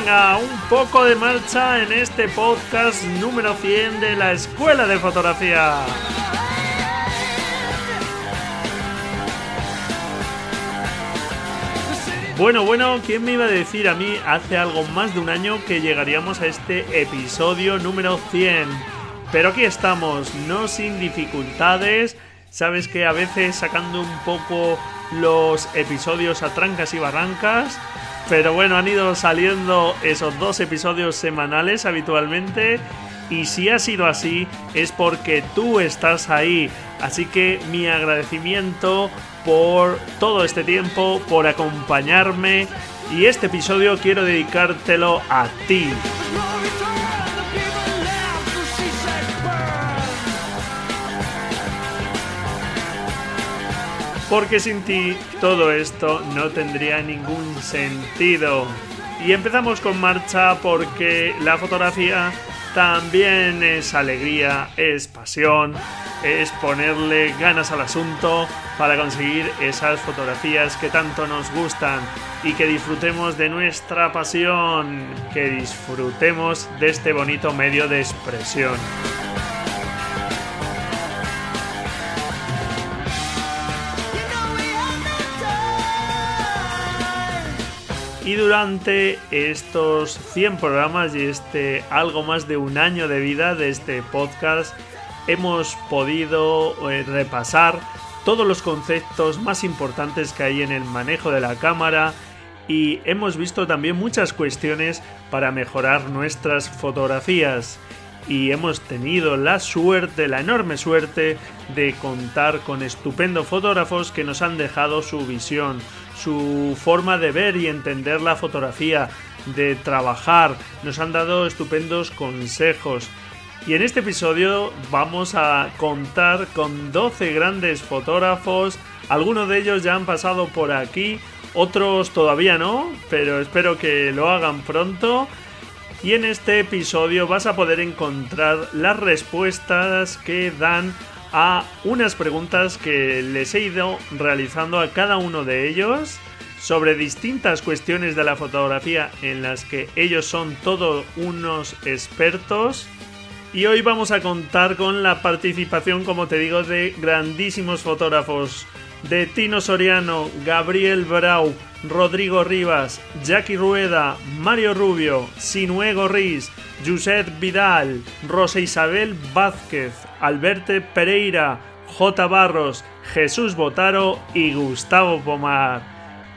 Venga, un poco de marcha en este podcast número 100 de la Escuela de Fotografía. Bueno, bueno, ¿quién me iba a decir a mí hace algo más de un año que llegaríamos a este episodio número 100? Pero aquí estamos, no sin dificultades. Sabes que a veces sacando un poco los episodios a trancas y barrancas. Pero bueno, han ido saliendo esos dos episodios semanales habitualmente. Y si ha sido así, es porque tú estás ahí. Así que mi agradecimiento por todo este tiempo, por acompañarme. Y este episodio quiero dedicártelo a ti. Porque sin ti todo esto no tendría ningún sentido. Y empezamos con marcha porque la fotografía también es alegría, es pasión, es ponerle ganas al asunto para conseguir esas fotografías que tanto nos gustan y que disfrutemos de nuestra pasión, que disfrutemos de este bonito medio de expresión. Y durante estos 100 programas y este algo más de un año de vida de este podcast, hemos podido eh, repasar todos los conceptos más importantes que hay en el manejo de la cámara y hemos visto también muchas cuestiones para mejorar nuestras fotografías. Y hemos tenido la suerte, la enorme suerte de contar con estupendos fotógrafos que nos han dejado su visión, su forma de ver y entender la fotografía, de trabajar, nos han dado estupendos consejos. Y en este episodio vamos a contar con 12 grandes fotógrafos, algunos de ellos ya han pasado por aquí, otros todavía no, pero espero que lo hagan pronto. Y en este episodio vas a poder encontrar las respuestas que dan a unas preguntas que les he ido realizando a cada uno de ellos sobre distintas cuestiones de la fotografía en las que ellos son todos unos expertos. Y hoy vamos a contar con la participación, como te digo, de grandísimos fotógrafos. De Tino Soriano, Gabriel Brau, Rodrigo Rivas, Jackie Rueda, Mario Rubio, Sinue Gorriz, Josep Vidal, Rosa Isabel Vázquez, Alberte Pereira, J. Barros, Jesús Botaro y Gustavo Pomar.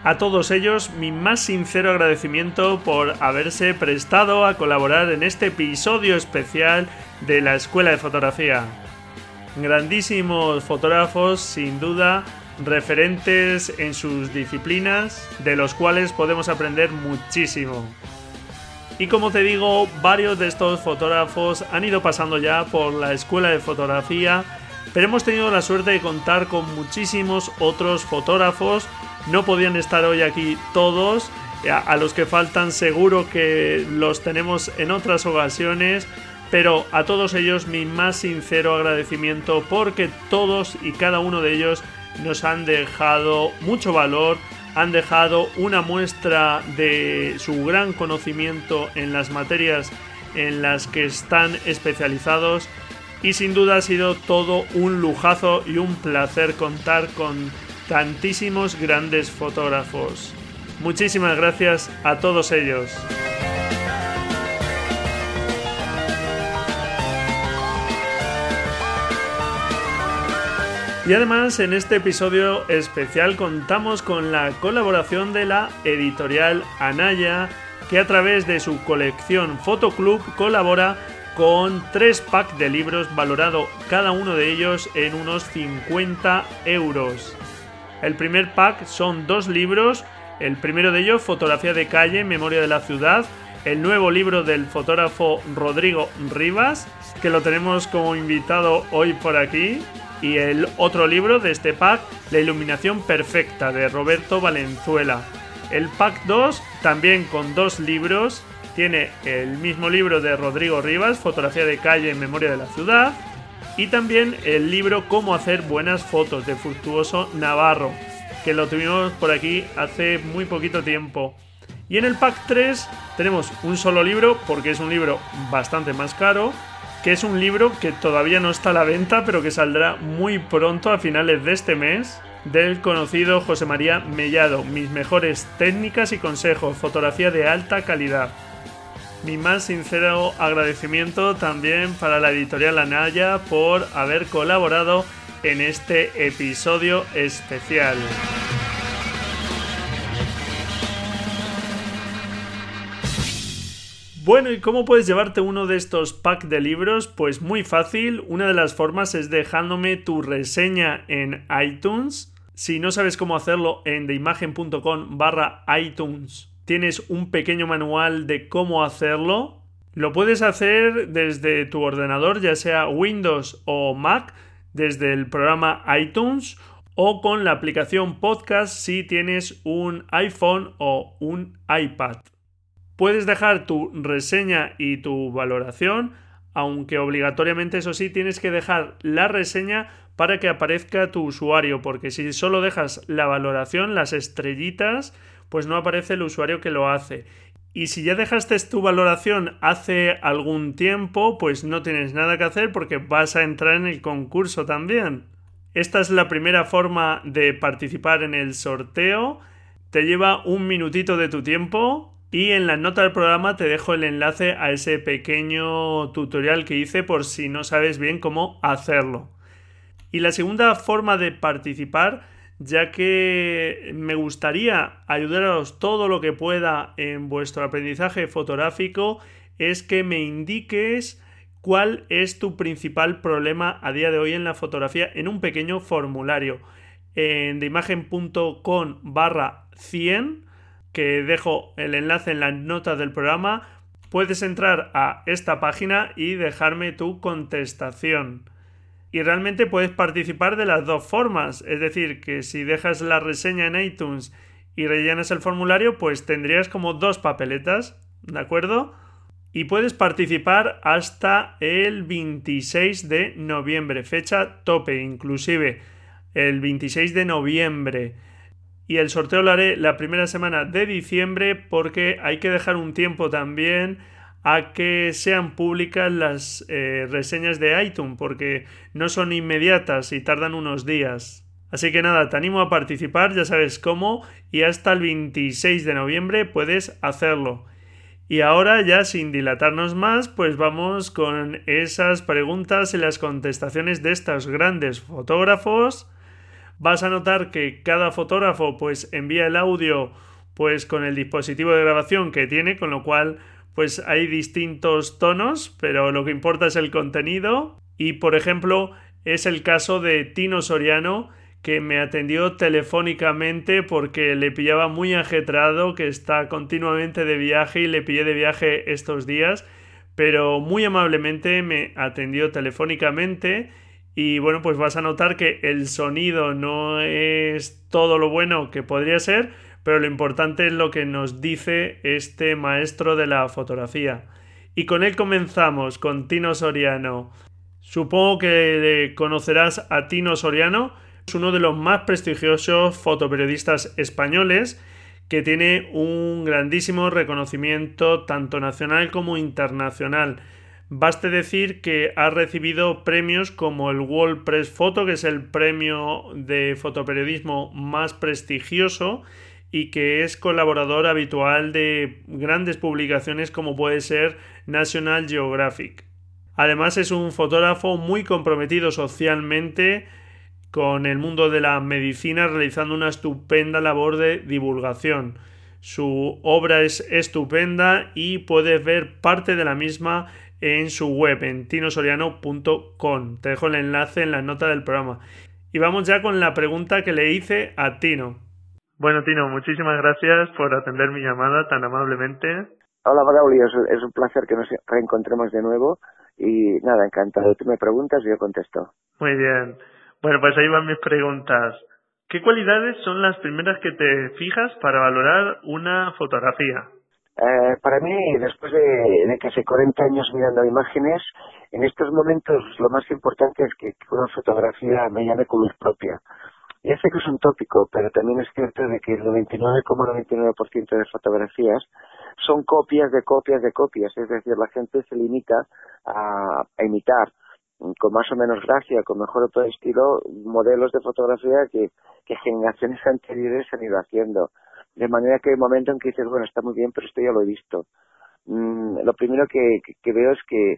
A todos ellos mi más sincero agradecimiento por haberse prestado a colaborar en este episodio especial de la Escuela de Fotografía. Grandísimos fotógrafos, sin duda, referentes en sus disciplinas, de los cuales podemos aprender muchísimo. Y como te digo, varios de estos fotógrafos han ido pasando ya por la escuela de fotografía, pero hemos tenido la suerte de contar con muchísimos otros fotógrafos. No podían estar hoy aquí todos, a los que faltan seguro que los tenemos en otras ocasiones, pero a todos ellos mi más sincero agradecimiento porque todos y cada uno de ellos nos han dejado mucho valor, han dejado una muestra de su gran conocimiento en las materias en las que están especializados y sin duda ha sido todo un lujazo y un placer contar con tantísimos grandes fotógrafos. Muchísimas gracias a todos ellos. Y además en este episodio especial contamos con la colaboración de la editorial Anaya, que a través de su colección Fotoclub colabora con tres packs de libros valorado cada uno de ellos en unos 50 euros. El primer pack son dos libros, el primero de ellos Fotografía de calle, Memoria de la ciudad, el nuevo libro del fotógrafo Rodrigo Rivas, que lo tenemos como invitado hoy por aquí, y el otro libro de este pack, La iluminación perfecta de Roberto Valenzuela. El pack 2, también con dos libros, tiene el mismo libro de Rodrigo Rivas, Fotografía de calle en memoria de la ciudad, y también el libro Cómo hacer buenas fotos de Fructuoso Navarro, que lo tuvimos por aquí hace muy poquito tiempo. Y en el pack 3 tenemos un solo libro, porque es un libro bastante más caro, que es un libro que todavía no está a la venta, pero que saldrá muy pronto a finales de este mes, del conocido José María Mellado, Mis mejores técnicas y consejos, fotografía de alta calidad. Mi más sincero agradecimiento también para la editorial Anaya por haber colaborado en este episodio especial. Bueno, ¿y cómo puedes llevarte uno de estos packs de libros? Pues muy fácil. Una de las formas es dejándome tu reseña en iTunes. Si no sabes cómo hacerlo, en deimagen.com barra iTunes tienes un pequeño manual de cómo hacerlo. Lo puedes hacer desde tu ordenador, ya sea Windows o Mac, desde el programa iTunes o con la aplicación podcast si tienes un iPhone o un iPad. Puedes dejar tu reseña y tu valoración, aunque obligatoriamente eso sí tienes que dejar la reseña para que aparezca tu usuario, porque si solo dejas la valoración, las estrellitas, pues no aparece el usuario que lo hace. Y si ya dejaste tu valoración hace algún tiempo, pues no tienes nada que hacer porque vas a entrar en el concurso también. Esta es la primera forma de participar en el sorteo. Te lleva un minutito de tu tiempo y en la nota del programa te dejo el enlace a ese pequeño tutorial que hice por si no sabes bien cómo hacerlo. Y la segunda forma de participar, ya que me gustaría ayudaros todo lo que pueda en vuestro aprendizaje fotográfico, es que me indiques cuál es tu principal problema a día de hoy en la fotografía en un pequeño formulario en deimagen.com barra 100 que dejo el enlace en las notas del programa, puedes entrar a esta página y dejarme tu contestación. Y realmente puedes participar de las dos formas, es decir, que si dejas la reseña en iTunes y rellenas el formulario, pues tendrías como dos papeletas, ¿de acuerdo? Y puedes participar hasta el 26 de noviembre, fecha tope, inclusive el 26 de noviembre y el sorteo lo haré la primera semana de diciembre porque hay que dejar un tiempo también a que sean públicas las eh, reseñas de iTunes porque no son inmediatas y tardan unos días. Así que nada, te animo a participar, ya sabes cómo, y hasta el 26 de noviembre puedes hacerlo. Y ahora ya sin dilatarnos más, pues vamos con esas preguntas y las contestaciones de estos grandes fotógrafos vas a notar que cada fotógrafo pues envía el audio pues con el dispositivo de grabación que tiene, con lo cual pues hay distintos tonos, pero lo que importa es el contenido. Y por ejemplo es el caso de Tino Soriano que me atendió telefónicamente porque le pillaba muy ajetrado, que está continuamente de viaje y le pillé de viaje estos días, pero muy amablemente me atendió telefónicamente y bueno, pues vas a notar que el sonido no es todo lo bueno que podría ser, pero lo importante es lo que nos dice este maestro de la fotografía. Y con él comenzamos, con Tino Soriano. Supongo que conocerás a Tino Soriano, es uno de los más prestigiosos fotoperiodistas españoles que tiene un grandísimo reconocimiento tanto nacional como internacional. Baste decir que ha recibido premios como el World Press Photo, que es el premio de fotoperiodismo más prestigioso y que es colaborador habitual de grandes publicaciones como puede ser National Geographic. Además es un fotógrafo muy comprometido socialmente con el mundo de la medicina realizando una estupenda labor de divulgación. Su obra es estupenda y puedes ver parte de la misma en su web, en tinosoriano.com. Te dejo el enlace en la nota del programa. Y vamos ya con la pregunta que le hice a Tino. Bueno, Tino, muchísimas gracias por atender mi llamada tan amablemente. Hola, Braulio, es, un placer que nos reencontremos de nuevo. Y nada, encantado. Tú me preguntas y yo contesto. Muy bien. Bueno, pues ahí van mis preguntas. ¿Qué cualidades son las primeras que te fijas para valorar una fotografía? Eh, para mí, después de, casi 40 años mirando imágenes, en estos momentos lo más importante es que una fotografía me llame con luz propia. Ya sé que es un tópico, pero también es cierto de que el 99,99% de fotografías son copias de copias de copias, es decir, la gente se limita a, imitar con más o menos gracia, con mejor o peor estilo, modelos de fotografía que generaciones anteriores han ido haciendo. De manera que hay un momento en que dices, bueno, está muy bien, pero esto ya lo he visto. Mm, lo primero que, que, veo es que,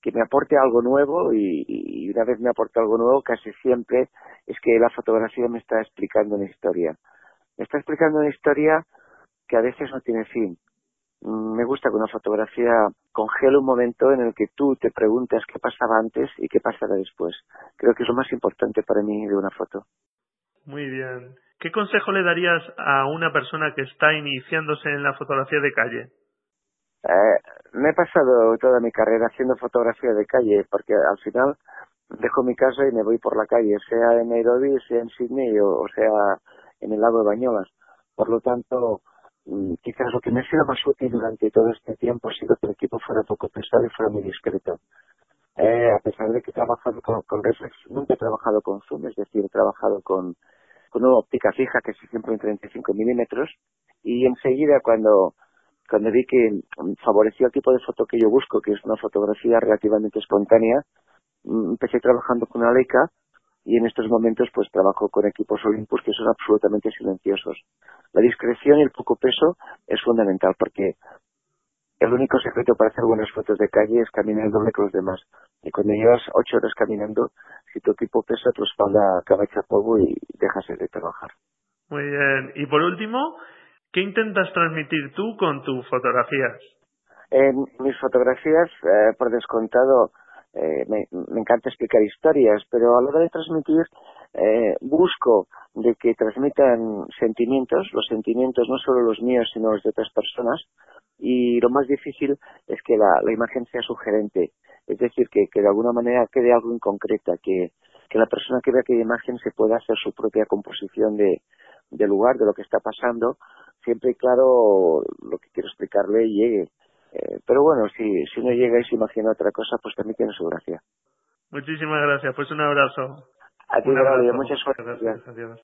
que me aporte algo nuevo y, una vez me aporta algo nuevo, casi siempre es que la fotografía me está explicando una historia. Me está explicando una historia que a veces no tiene fin. Mm, me gusta que una fotografía congele un momento en el que tú te preguntas qué pasaba antes y qué pasará después. Creo que es lo más importante para mí de una foto. Muy bien. ¿Qué consejo le darías a una persona que está iniciándose en la fotografía de calle? Eh, me he pasado toda mi carrera haciendo fotografía de calle porque al final dejo mi casa y me voy por la calle, sea en Nairobi, sea en Sydney o, sea en el lago de Bañolas. Por lo tanto, mm, quizás lo que me ha sido más útil durante todo este tiempo ha sido que el equipo fuera poco pesado y fuera muy discreto. Eh, a pesar de que he trabajado con, con reflex, nunca he trabajado con zoom, es decir, he trabajado con, con una óptica fija que es siempre en 35 milímetros y enseguida cuando cuando vi que favorecía el tipo de foto que yo busco, que es una fotografía relativamente espontánea, mm, empecé trabajando con una Leica y en estos momentos pues trabajo con equipos Olympus que son absolutamente silenciosos. La discreción y el poco peso es fundamental porque el único secreto para hacer buenas fotos de calle es caminar el doble que los demás. Y cuando llevas ocho horas caminando, si tu equipo pesa, tu espalda acaba hecha polvo y dejas de trabajar. Muy bien. Y por último, ¿Qué intentas transmitir tú con tus fotografías? En mis fotografías, eh, por descontado, eh, me, encanta explicar historias, pero a la hora de transmitir eh, busco de que transmitan sentimientos, los sentimientos no solo los míos, sino los de otras personas, y lo más difícil es que la, imagen sea sugerente, es decir, que, de alguna manera quede algo en concreta, que, que la persona que vea aquella imagen se pueda hacer su propia composición de, de lugar, de lo que está pasando, siempre claro lo que quiero explicarle llegue. Eh, pero bueno, si, si no llega y se imagina otra cosa, pues también tiene su gracia. Muchísimas gracias, pues un abrazo. A ti, muchas gracias.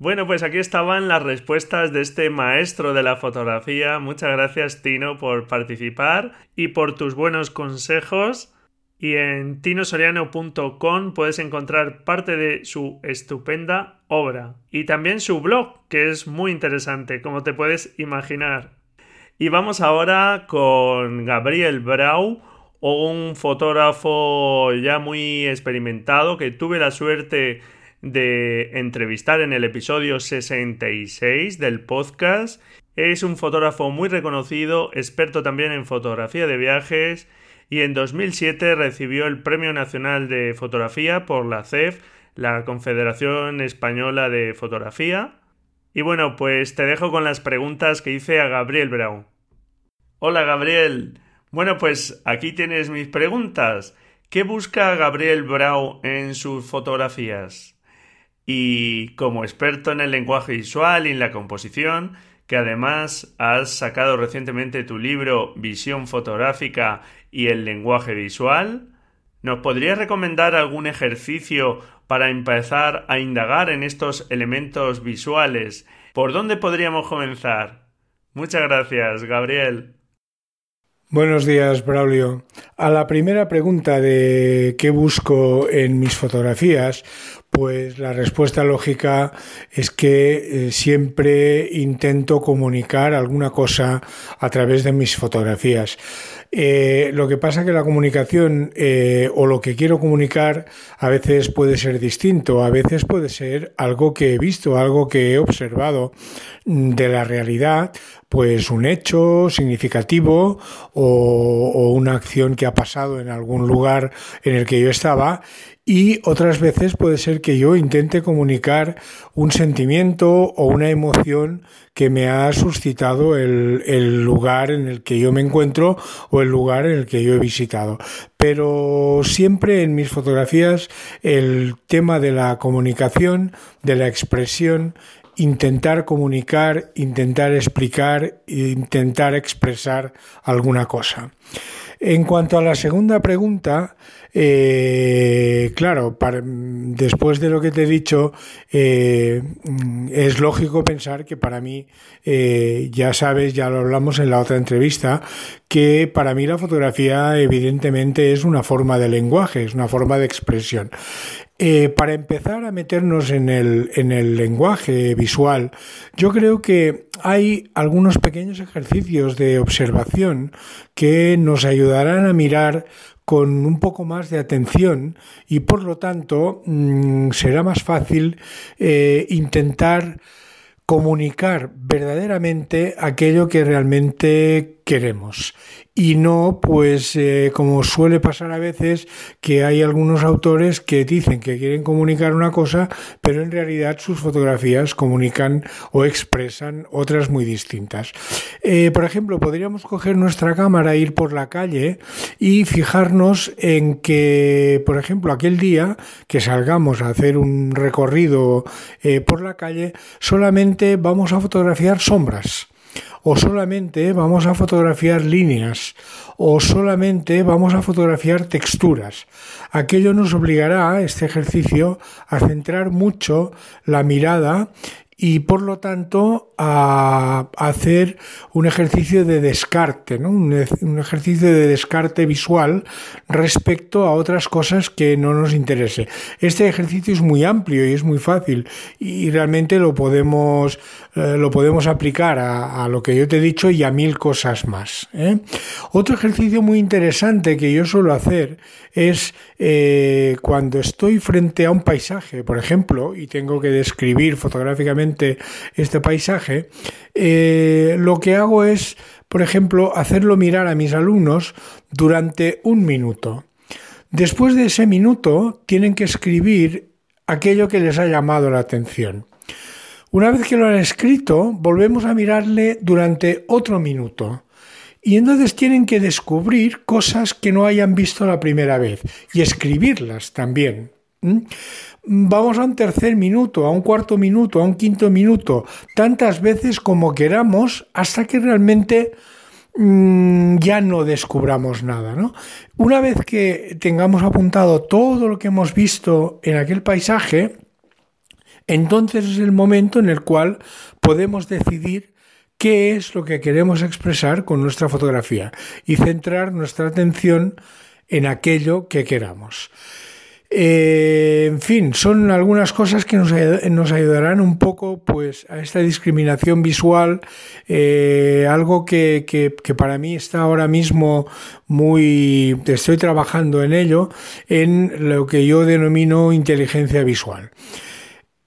Bueno, pues aquí estaban las respuestas de este maestro de la fotografía. Muchas gracias, Tino, por participar y por tus buenos consejos. Y en tinosoriano.com puedes encontrar parte de su estupenda obra y también su blog, que es muy interesante, como te puedes imaginar. Y vamos ahora con Gabriel Brau, un fotógrafo ya muy experimentado que tuve la suerte de entrevistar en el episodio 66 del podcast. Es un fotógrafo muy reconocido, experto también en fotografía de viajes y en 2007 recibió el Premio Nacional de Fotografía por la CEF, la Confederación Española de Fotografía. Y bueno, pues te dejo con las preguntas que hice a Gabriel Brown. Hola Gabriel. Bueno, pues aquí tienes mis preguntas. ¿Qué busca Gabriel Brau en sus fotografías? Y como experto en el lenguaje visual y en la composición, que además has sacado recientemente tu libro Visión fotográfica y el lenguaje visual, ¿nos podrías recomendar algún ejercicio para empezar a indagar en estos elementos visuales? ¿Por dónde podríamos comenzar? Muchas gracias, Gabriel. Buenos días, Braulio. A la primera pregunta de qué busco en mis fotografías, pues la respuesta lógica es que eh, siempre intento comunicar alguna cosa a través de mis fotografías. Eh, lo que pasa que la comunicación eh, o lo que quiero comunicar a veces puede ser distinto, a veces puede ser algo que he visto, algo que he observado de la realidad, pues un hecho significativo o una acción que ha pasado en algún lugar en el que yo estaba y otras veces puede ser que yo intente comunicar un sentimiento o una emoción que me ha suscitado el, el, lugar en el que yo me encuentro o el lugar en el que yo he visitado. Pero siempre en mis fotografías el tema de la comunicación, de la expresión, intentar comunicar, intentar explicar, intentar expresar alguna cosa. En cuanto a la segunda pregunta, eh, claro, después de lo que te he dicho, eh, es lógico pensar que para mí, eh, ya sabes, ya lo hablamos en la otra entrevista, que para mí la fotografía evidentemente es una forma de lenguaje, es una forma de expresión. Para empezar a meternos en el, en el lenguaje visual, yo creo que hay algunos pequeños ejercicios de observación que nos ayudarán a mirar con un poco más de atención y por lo tanto mm, será más fácil eh, intentar comunicar verdaderamente aquello que realmente queremos y no, pues, eh, como suele pasar a veces, que hay algunos autores que dicen que quieren comunicar una cosa, pero en realidad sus fotografías comunican o expresan otras muy distintas. Eh, por ejemplo, podríamos coger nuestra cámara, ir por la calle y fijarnos en que, por ejemplo, aquel día que salgamos a hacer un recorrido eh, por la calle, solamente vamos a fotografiar sombras o solamente vamos a fotografiar líneas o solamente vamos a fotografiar texturas. Aquello nos obligará, este ejercicio, a centrar mucho la mirada y por lo tanto a hacer un ejercicio de descarte, ¿no? un, ejercicio de descarte visual respecto a otras cosas que no nos interese. Este ejercicio es muy amplio y es muy fácil y realmente lo podemos, eh, lo podemos aplicar a, lo que yo te he dicho y a mil cosas más. ¿eh? Otro ejercicio muy interesante que yo suelo hacer es eh, cuando estoy frente a un paisaje, por ejemplo, y tengo que describir fotográficamente este paisaje, eh, lo que hago es, por ejemplo, hacerlo mirar a mis alumnos durante un minuto. Después de ese minuto tienen que escribir aquello que les ha llamado la atención. Una vez que lo han escrito, volvemos a mirarle durante otro minuto. Y entonces tienen que descubrir cosas que no hayan visto la primera vez y escribirlas también. Vamos a un tercer minuto, a un cuarto minuto, a un quinto minuto, tantas veces como queramos hasta que realmente mm, ya no descubramos nada. Una vez que tengamos apuntado todo lo que hemos visto en aquel paisaje, entonces es el momento en el cual podemos decidir qué es lo que queremos expresar con nuestra fotografía y centrar nuestra atención en aquello que queramos. Eh, en fin, son algunas cosas que nos, ayudarán un poco pues, a esta discriminación visual, eh, algo que, que, para mí está ahora mismo muy, estoy trabajando en ello, en lo que yo denomino inteligencia visual.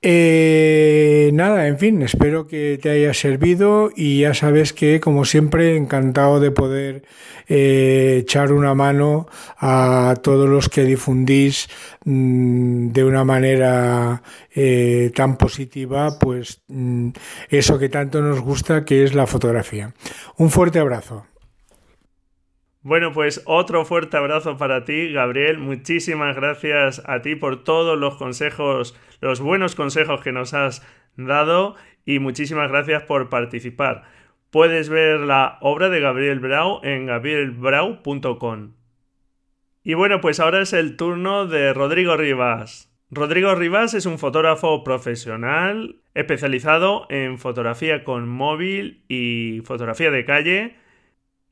Eh, nada, en fin, espero que te haya servido y ya sabes que, como siempre, encantado de poder eh, echar una mano a todos los que difundís mm, de una manera eh, tan positiva, pues mm, eso que tanto nos gusta, que es la fotografía. Un fuerte abrazo. Bueno, pues otro fuerte abrazo para ti, Gabriel. Muchísimas gracias a ti por todos los consejos, los buenos consejos que nos has dado y muchísimas gracias por participar. Puedes ver la obra de Gabriel Brau en gabrielbrau.com. Y bueno, pues ahora es el turno de Rodrigo Rivas. Rodrigo Rivas es un fotógrafo profesional especializado en fotografía con móvil y fotografía de calle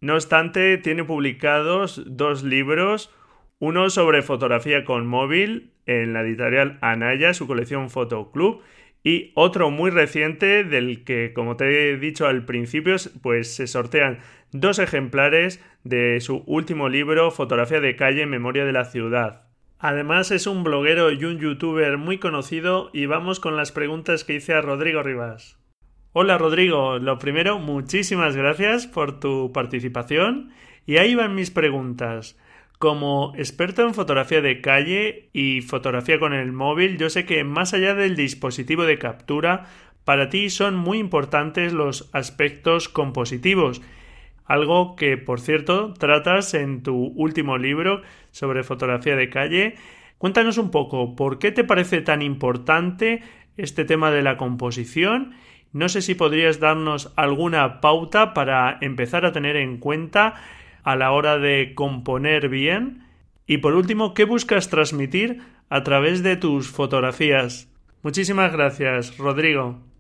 no obstante, tiene publicados dos libros, uno sobre fotografía con móvil en la editorial Anaya, su colección Fotoclub, y otro muy reciente del que, como te he dicho al principio, pues se sortean dos ejemplares de su último libro, Fotografía de calle memoria de la ciudad. Además es un bloguero y un youtuber muy conocido y vamos con las preguntas que hice a Rodrigo Rivas. Hola Rodrigo, lo primero, muchísimas gracias por tu participación y ahí van mis preguntas. Como experto en fotografía de calle y fotografía con el móvil, yo sé que más allá del dispositivo de captura, para ti son muy importantes los aspectos compositivos, algo que por cierto tratas en tu último libro sobre fotografía de calle. Cuéntanos un poco, ¿por qué te parece tan importante este tema de la composición? No sé si podrías darnos alguna pauta para empezar a tener en cuenta a la hora de componer bien? Y por último, ¿qué buscas transmitir a través de tus fotografías? Muchísimas gracias, Rodrigo.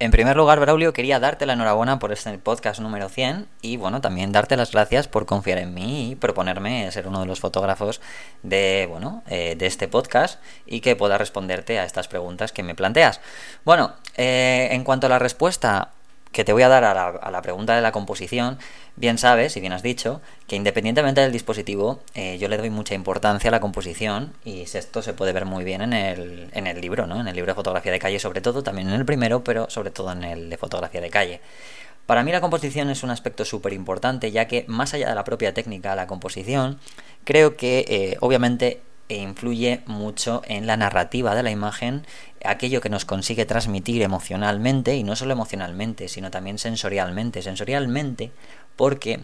En primer lugar, Braulio, quería darte la enhorabuena por este podcast número 100 y bueno, también darte las gracias por confiar en mí y proponerme ser uno de los fotógrafos de, bueno, eh, de este podcast y que pueda responderte a estas preguntas que me planteas. Bueno, eh, en cuanto a la respuesta, que te voy a dar a la, pregunta de la composición, bien sabes, y bien has dicho, que independientemente del dispositivo, eh, yo le doy mucha importancia a la composición y esto se puede ver muy bien en el, en el libro, ¿no? En el libro de fotografía de calle, sobre todo, también en el primero, pero sobre todo en el de fotografía de calle. Para mí la composición es un aspecto súper importante, ya que más allá de la propia técnica, la composición, creo que eh, obviamente e influye mucho en la narrativa de la imagen, aquello que nos consigue transmitir emocionalmente, y no solo emocionalmente, sino también sensorialmente. Sensorialmente porque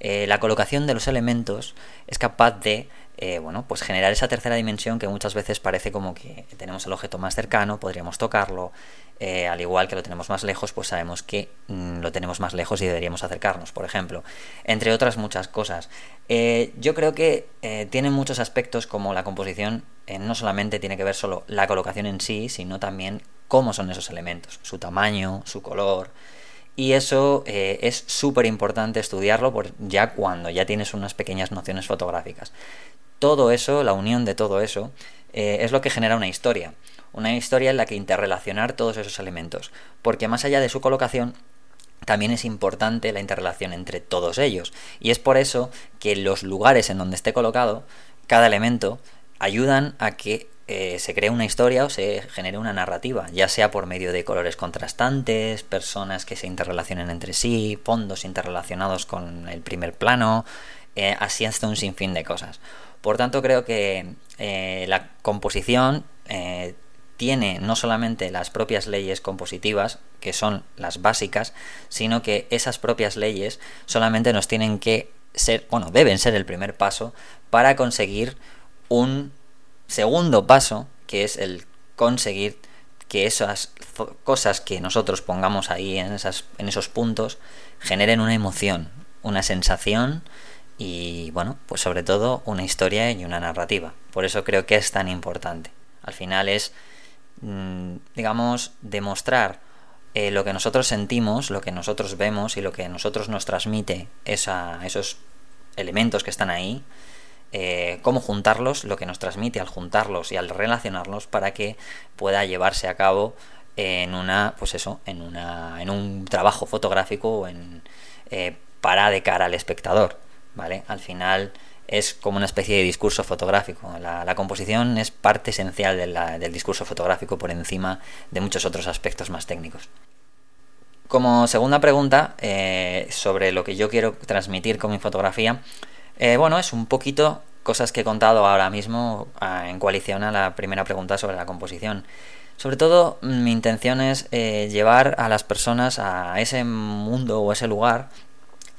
eh, la colocación de los elementos es capaz de eh, bueno, pues generar esa tercera dimensión que muchas veces parece como que tenemos el objeto más cercano, podríamos tocarlo, eh, al igual que lo tenemos más lejos, pues sabemos que mm, lo tenemos más lejos y deberíamos acercarnos, por ejemplo, entre otras muchas cosas. Eh, yo creo que tiene muchos aspectos como la composición, no solamente tiene que ver solo la colocación en sí, sino también cómo son esos elementos, su tamaño, su color, y eso es súper importante estudiarlo por ya cuando ya tienes unas pequeñas nociones fotográficas todo eso, la unión de todo eso, eh, es lo que genera una historia. Una historia en la que interrelacionar todos esos elementos. Porque más allá de su colocación, también es importante la interrelación entre todos ellos. Y es por eso que los lugares en donde esté colocado, cada elemento, ayudan a que eh, se cree una historia o se genere una narrativa, ya sea por medio de colores contrastantes, personas que se interrelacionen entre sí, fondos interrelacionados con el primer plano, eh, así hasta un sinfín de cosas. Por tanto, creo que eh, la composición tiene no solamente las propias leyes compositivas, que son las básicas, sino que esas propias leyes solamente nos tienen que ser, bueno, deben ser el primer paso para conseguir un segundo paso, que es el conseguir que esas cosas que nosotros pongamos ahí en, esas, en esos puntos generen una emoción, una sensación y bueno, pues sobre todo una historia y una narrativa. Por eso creo que es tan importante. Al final es, digamos, demostrar eh, lo que nosotros sentimos, lo que nosotros vemos y lo que nosotros nos transmite esa, esos elementos que están ahí, eh, cómo juntarlos, lo que nos transmite al juntarlos y al relacionarlos para que pueda llevarse a cabo en una, pues eso, en una, en un trabajo fotográfico o en eh, para de cara al espectador. ¿vale? Al final es como una especie de discurso fotográfico. La, composición es parte esencial del discurso fotográfico por encima de muchos otros aspectos más técnicos. Como segunda pregunta eh, sobre lo que yo quiero transmitir con mi fotografía, eh, bueno, es un poquito cosas que he contado ahora mismo en coalición a la primera pregunta sobre la composición. Sobre todo mi intención es eh, llevar a las personas a ese mundo o ese lugar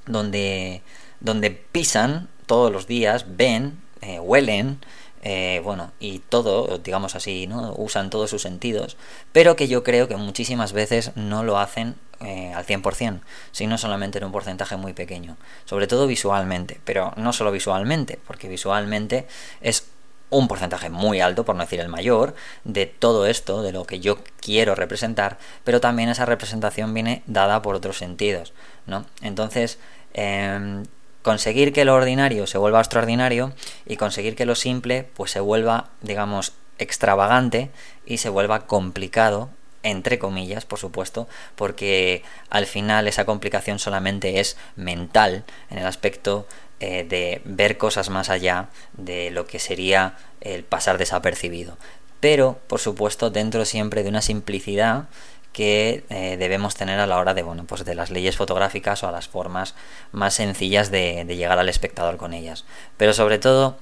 donde donde pisan todos los días, ven, eh, huelen, eh, bueno, y todo, digamos así, ¿no? Usan todos sus sentidos, pero que yo creo que muchísimas veces no lo hacen eh, al 100%, sino solamente en un porcentaje muy pequeño, sobre todo visualmente, pero no solo visualmente, porque visualmente es un porcentaje muy alto, por no decir el mayor, de todo esto, de lo que yo quiero representar, pero también esa representación viene dada por otros sentidos, ¿no? Entonces, em, conseguir que lo ordinario se vuelva extraordinario y conseguir que lo simple pues se vuelva, digamos, extravagante y se vuelva complicado entre comillas, por supuesto, porque al final esa complicación solamente es mental en el aspecto eh, de ver cosas más allá de lo que sería el pasar desapercibido. Pero, por supuesto, dentro siempre de una simplicidad que eh, debemos tener a la hora de bueno pues de las leyes fotográficas o a las formas más sencillas de, llegar al espectador con ellas. Pero sobre todo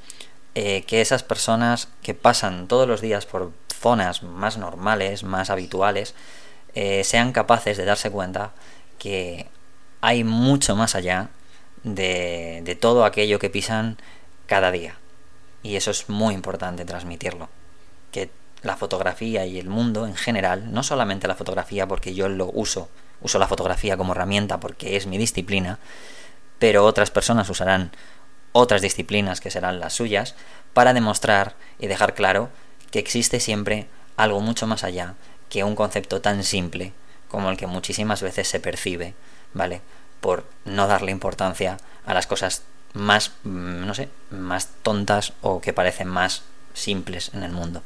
eh, que esas personas que pasan todos los días por zonas más normales más habituales eh, sean capaces de darse cuenta que hay mucho más allá de, de todo aquello que pisan cada día. Y eso es muy importante transmitirlo que la fotografía y el mundo en general, no solamente la fotografía porque yo lo uso, uso la fotografía como herramienta porque es mi disciplina, pero otras personas usarán otras disciplinas que serán las suyas para demostrar y dejar claro que existe siempre algo mucho más allá que un concepto tan simple como el que muchísimas veces se percibe, ¿vale? Por no darle importancia a las cosas más, mm, no sé, más tontas o que parecen más simples en el mundo.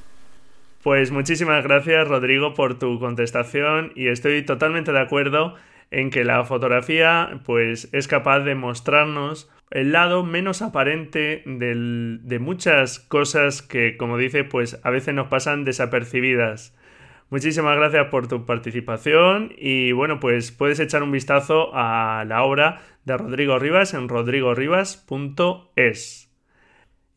Pues muchísimas gracias Rodrigo por tu contestación y estoy totalmente de acuerdo en que la fotografía pues es capaz de mostrarnos el lado menos aparente de muchas cosas que como dice pues a veces nos pasan desapercibidas. Muchísimas gracias por tu participación y bueno pues puedes echar un vistazo a la obra de Rodrigo Rivas en rodrigorivas.es.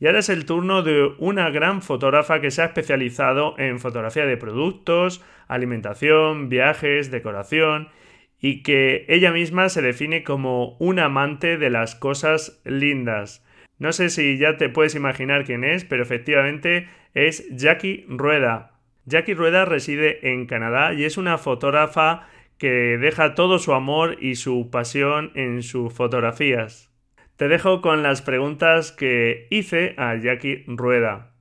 Y ahora es el turno de una gran fotógrafa que se ha especializado en fotografía de productos, alimentación, viajes, decoración y que ella misma se define como un amante de las cosas lindas. No sé si ya te puedes imaginar quién es, pero efectivamente es Jackie Rueda. Jackie Rueda reside en Canadá y es una fotógrafa que deja todo su amor y su pasión en sus fotografías. Te dejo con las preguntas que hice a Jackie Rueda.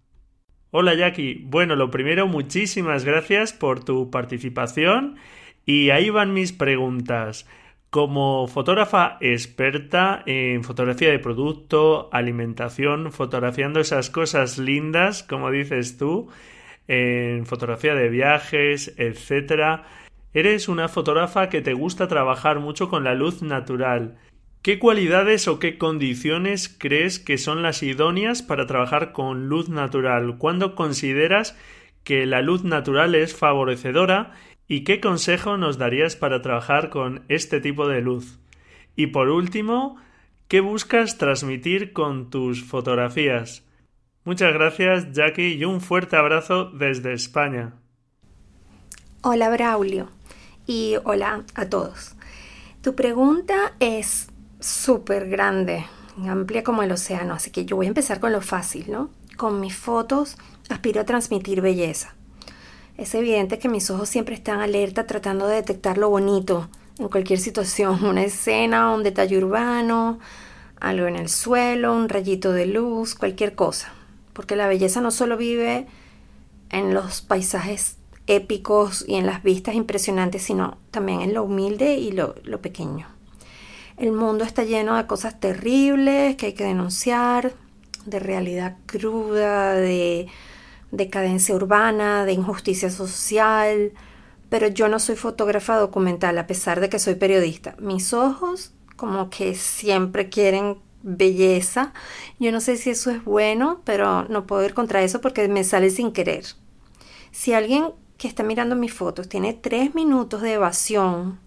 Hola Jackie, bueno, lo primero, muchísimas gracias por tu participación y ahí van mis preguntas. Como fotógrafa experta en fotografía de producto, alimentación, fotografiando esas cosas lindas, como dices tú, en fotografía de viajes, etc. Eres una fotógrafa que te gusta trabajar mucho con la luz natural. ¿Qué cualidades o qué condiciones crees que son las idóneas para trabajar con luz natural? ¿Cuándo consideras que la luz natural es favorecedora? ¿Y qué consejo nos darías para trabajar con este tipo de luz? Y por último, ¿qué buscas transmitir con tus fotografías? Muchas gracias, Jackie, y un fuerte abrazo desde España. Hola, Braulio, y hola a todos. Tu pregunta es súper grande, amplia como el océano, así que yo voy a empezar con lo fácil, ¿no? Con mis fotos aspiro a transmitir belleza. Es evidente que mis ojos siempre están alerta tratando de detectar lo bonito en cualquier situación, una escena, un detalle urbano, algo en el suelo, un rayito de luz, cualquier cosa. Porque la belleza no solo vive en los paisajes épicos y en las vistas impresionantes, sino también en lo humilde y lo, lo pequeño. El mundo está lleno de cosas terribles que hay que denunciar, de realidad cruda, de decadencia urbana, de injusticia social, pero yo no soy fotógrafa documental a pesar de que soy periodista. Mis ojos como que siempre quieren belleza. Yo no sé si eso es bueno, pero no puedo ir contra eso porque me sale sin querer. Si alguien que está mirando mis fotos tiene tres minutos de evasión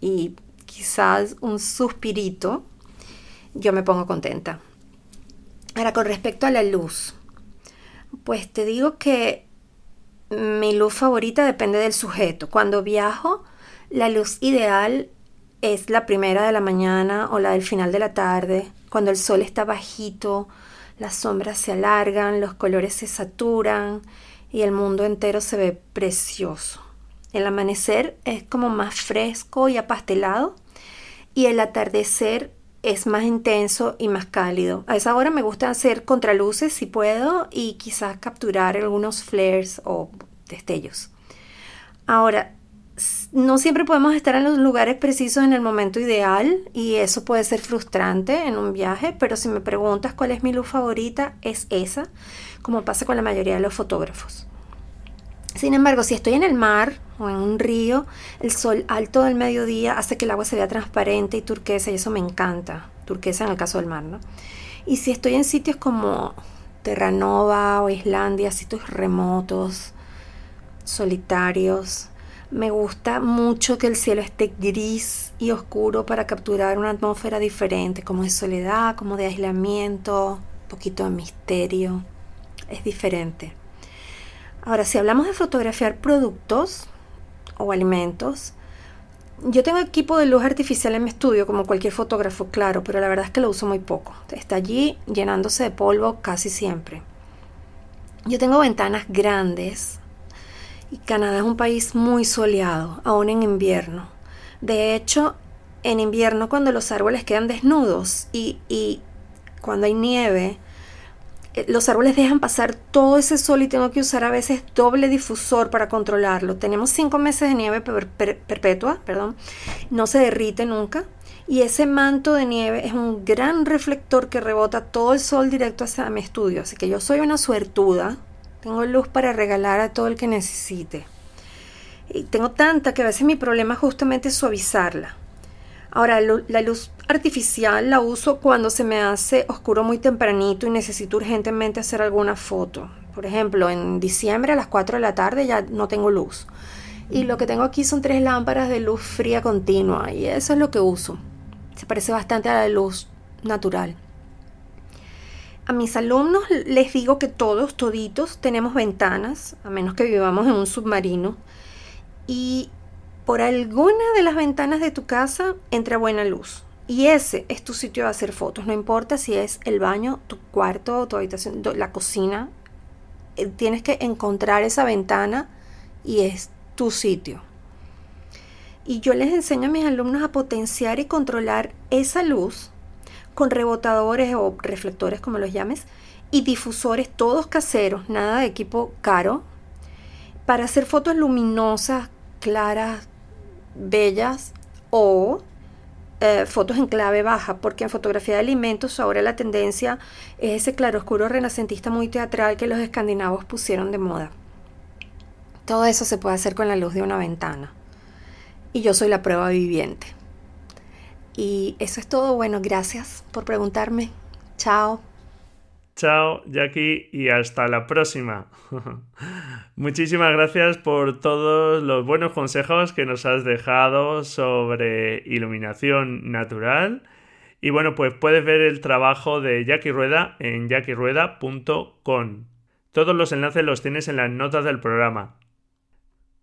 y quizás un suspirito, yo me pongo contenta. Ahora, con respecto a la luz, pues te digo que mi luz favorita depende del sujeto. Cuando viajo, la luz ideal es la primera de la mañana o la del final de la tarde, cuando el sol está bajito, las sombras se alargan, los colores se saturan y el mundo entero se ve precioso. El amanecer es como más fresco y apastelado y el atardecer es más intenso y más cálido. A esa hora me gusta hacer contraluces si puedo y quizás capturar algunos flares o destellos. Ahora, no siempre podemos estar en los lugares precisos en el momento ideal y eso puede ser frustrante en un viaje, pero si me preguntas cuál es mi luz favorita, es esa, como pasa con la mayoría de los fotógrafos. Sin embargo, si estoy en el mar o en un río, el sol alto del mediodía hace que el agua se vea transparente y turquesa y eso me encanta. Turquesa en el caso del mar, ¿no? Y si estoy en sitios como Terranova o Islandia, sitios remotos, solitarios, me gusta mucho que el cielo esté gris y oscuro para capturar una atmósfera diferente, como de soledad, como de aislamiento, un poquito de misterio. Es diferente. Ahora, si hablamos de fotografiar productos o alimentos, yo tengo equipo de luz artificial en mi estudio, como cualquier fotógrafo, claro, pero la verdad es que lo uso muy poco. Está allí llenándose de polvo casi siempre. Yo tengo ventanas grandes y Canadá es un país muy soleado, aún en invierno. De hecho, en invierno cuando los árboles quedan desnudos y, y cuando hay nieve, los árboles dejan pasar todo ese sol y tengo que usar a veces doble difusor para controlarlo. Tenemos cinco meses de nieve perpetua, perdón, no se derrite nunca. Y ese manto de nieve es un gran reflector que rebota todo el sol directo hacia mi estudio. Así que yo soy una suertuda. Tengo luz para regalar a todo el que necesite. Y tengo tanta que a veces mi problema es justamente suavizarla. Ahora, la luz artificial la uso cuando se me hace oscuro muy tempranito y necesito urgentemente hacer alguna foto. Por ejemplo, en diciembre a las 4 de la tarde ya no tengo luz. Y lo que tengo aquí son tres lámparas de luz fría continua y eso es lo que uso. Se parece bastante a la luz natural. A mis alumnos les digo que todos, toditos, tenemos ventanas, a menos que vivamos en un submarino. Y por alguna de las ventanas de tu casa entra buena luz. Y ese es tu sitio de hacer fotos. No importa si es el baño, tu cuarto, tu habitación, la cocina. Eh, tienes que encontrar esa ventana y es tu sitio. Y yo les enseño a mis alumnos a potenciar y controlar esa luz con rebotadores o reflectores, como los llames, y difusores todos caseros, nada de equipo caro, para hacer fotos luminosas, claras, bellas o eh, fotos en clave baja, porque en fotografía de alimentos ahora la tendencia es ese claroscuro renacentista muy teatral que los escandinavos pusieron de moda. Todo eso se puede hacer con la luz de una ventana. Y yo soy la prueba viviente. Y eso es todo. Bueno, gracias por preguntarme. Chao. Chao, Jackie, y hasta la próxima. Muchísimas gracias por todos los buenos consejos que nos has dejado sobre iluminación natural. Y bueno, pues puedes ver el trabajo de Jackie Rueda en jackierueda.com. Todos los enlaces los tienes en las notas del programa.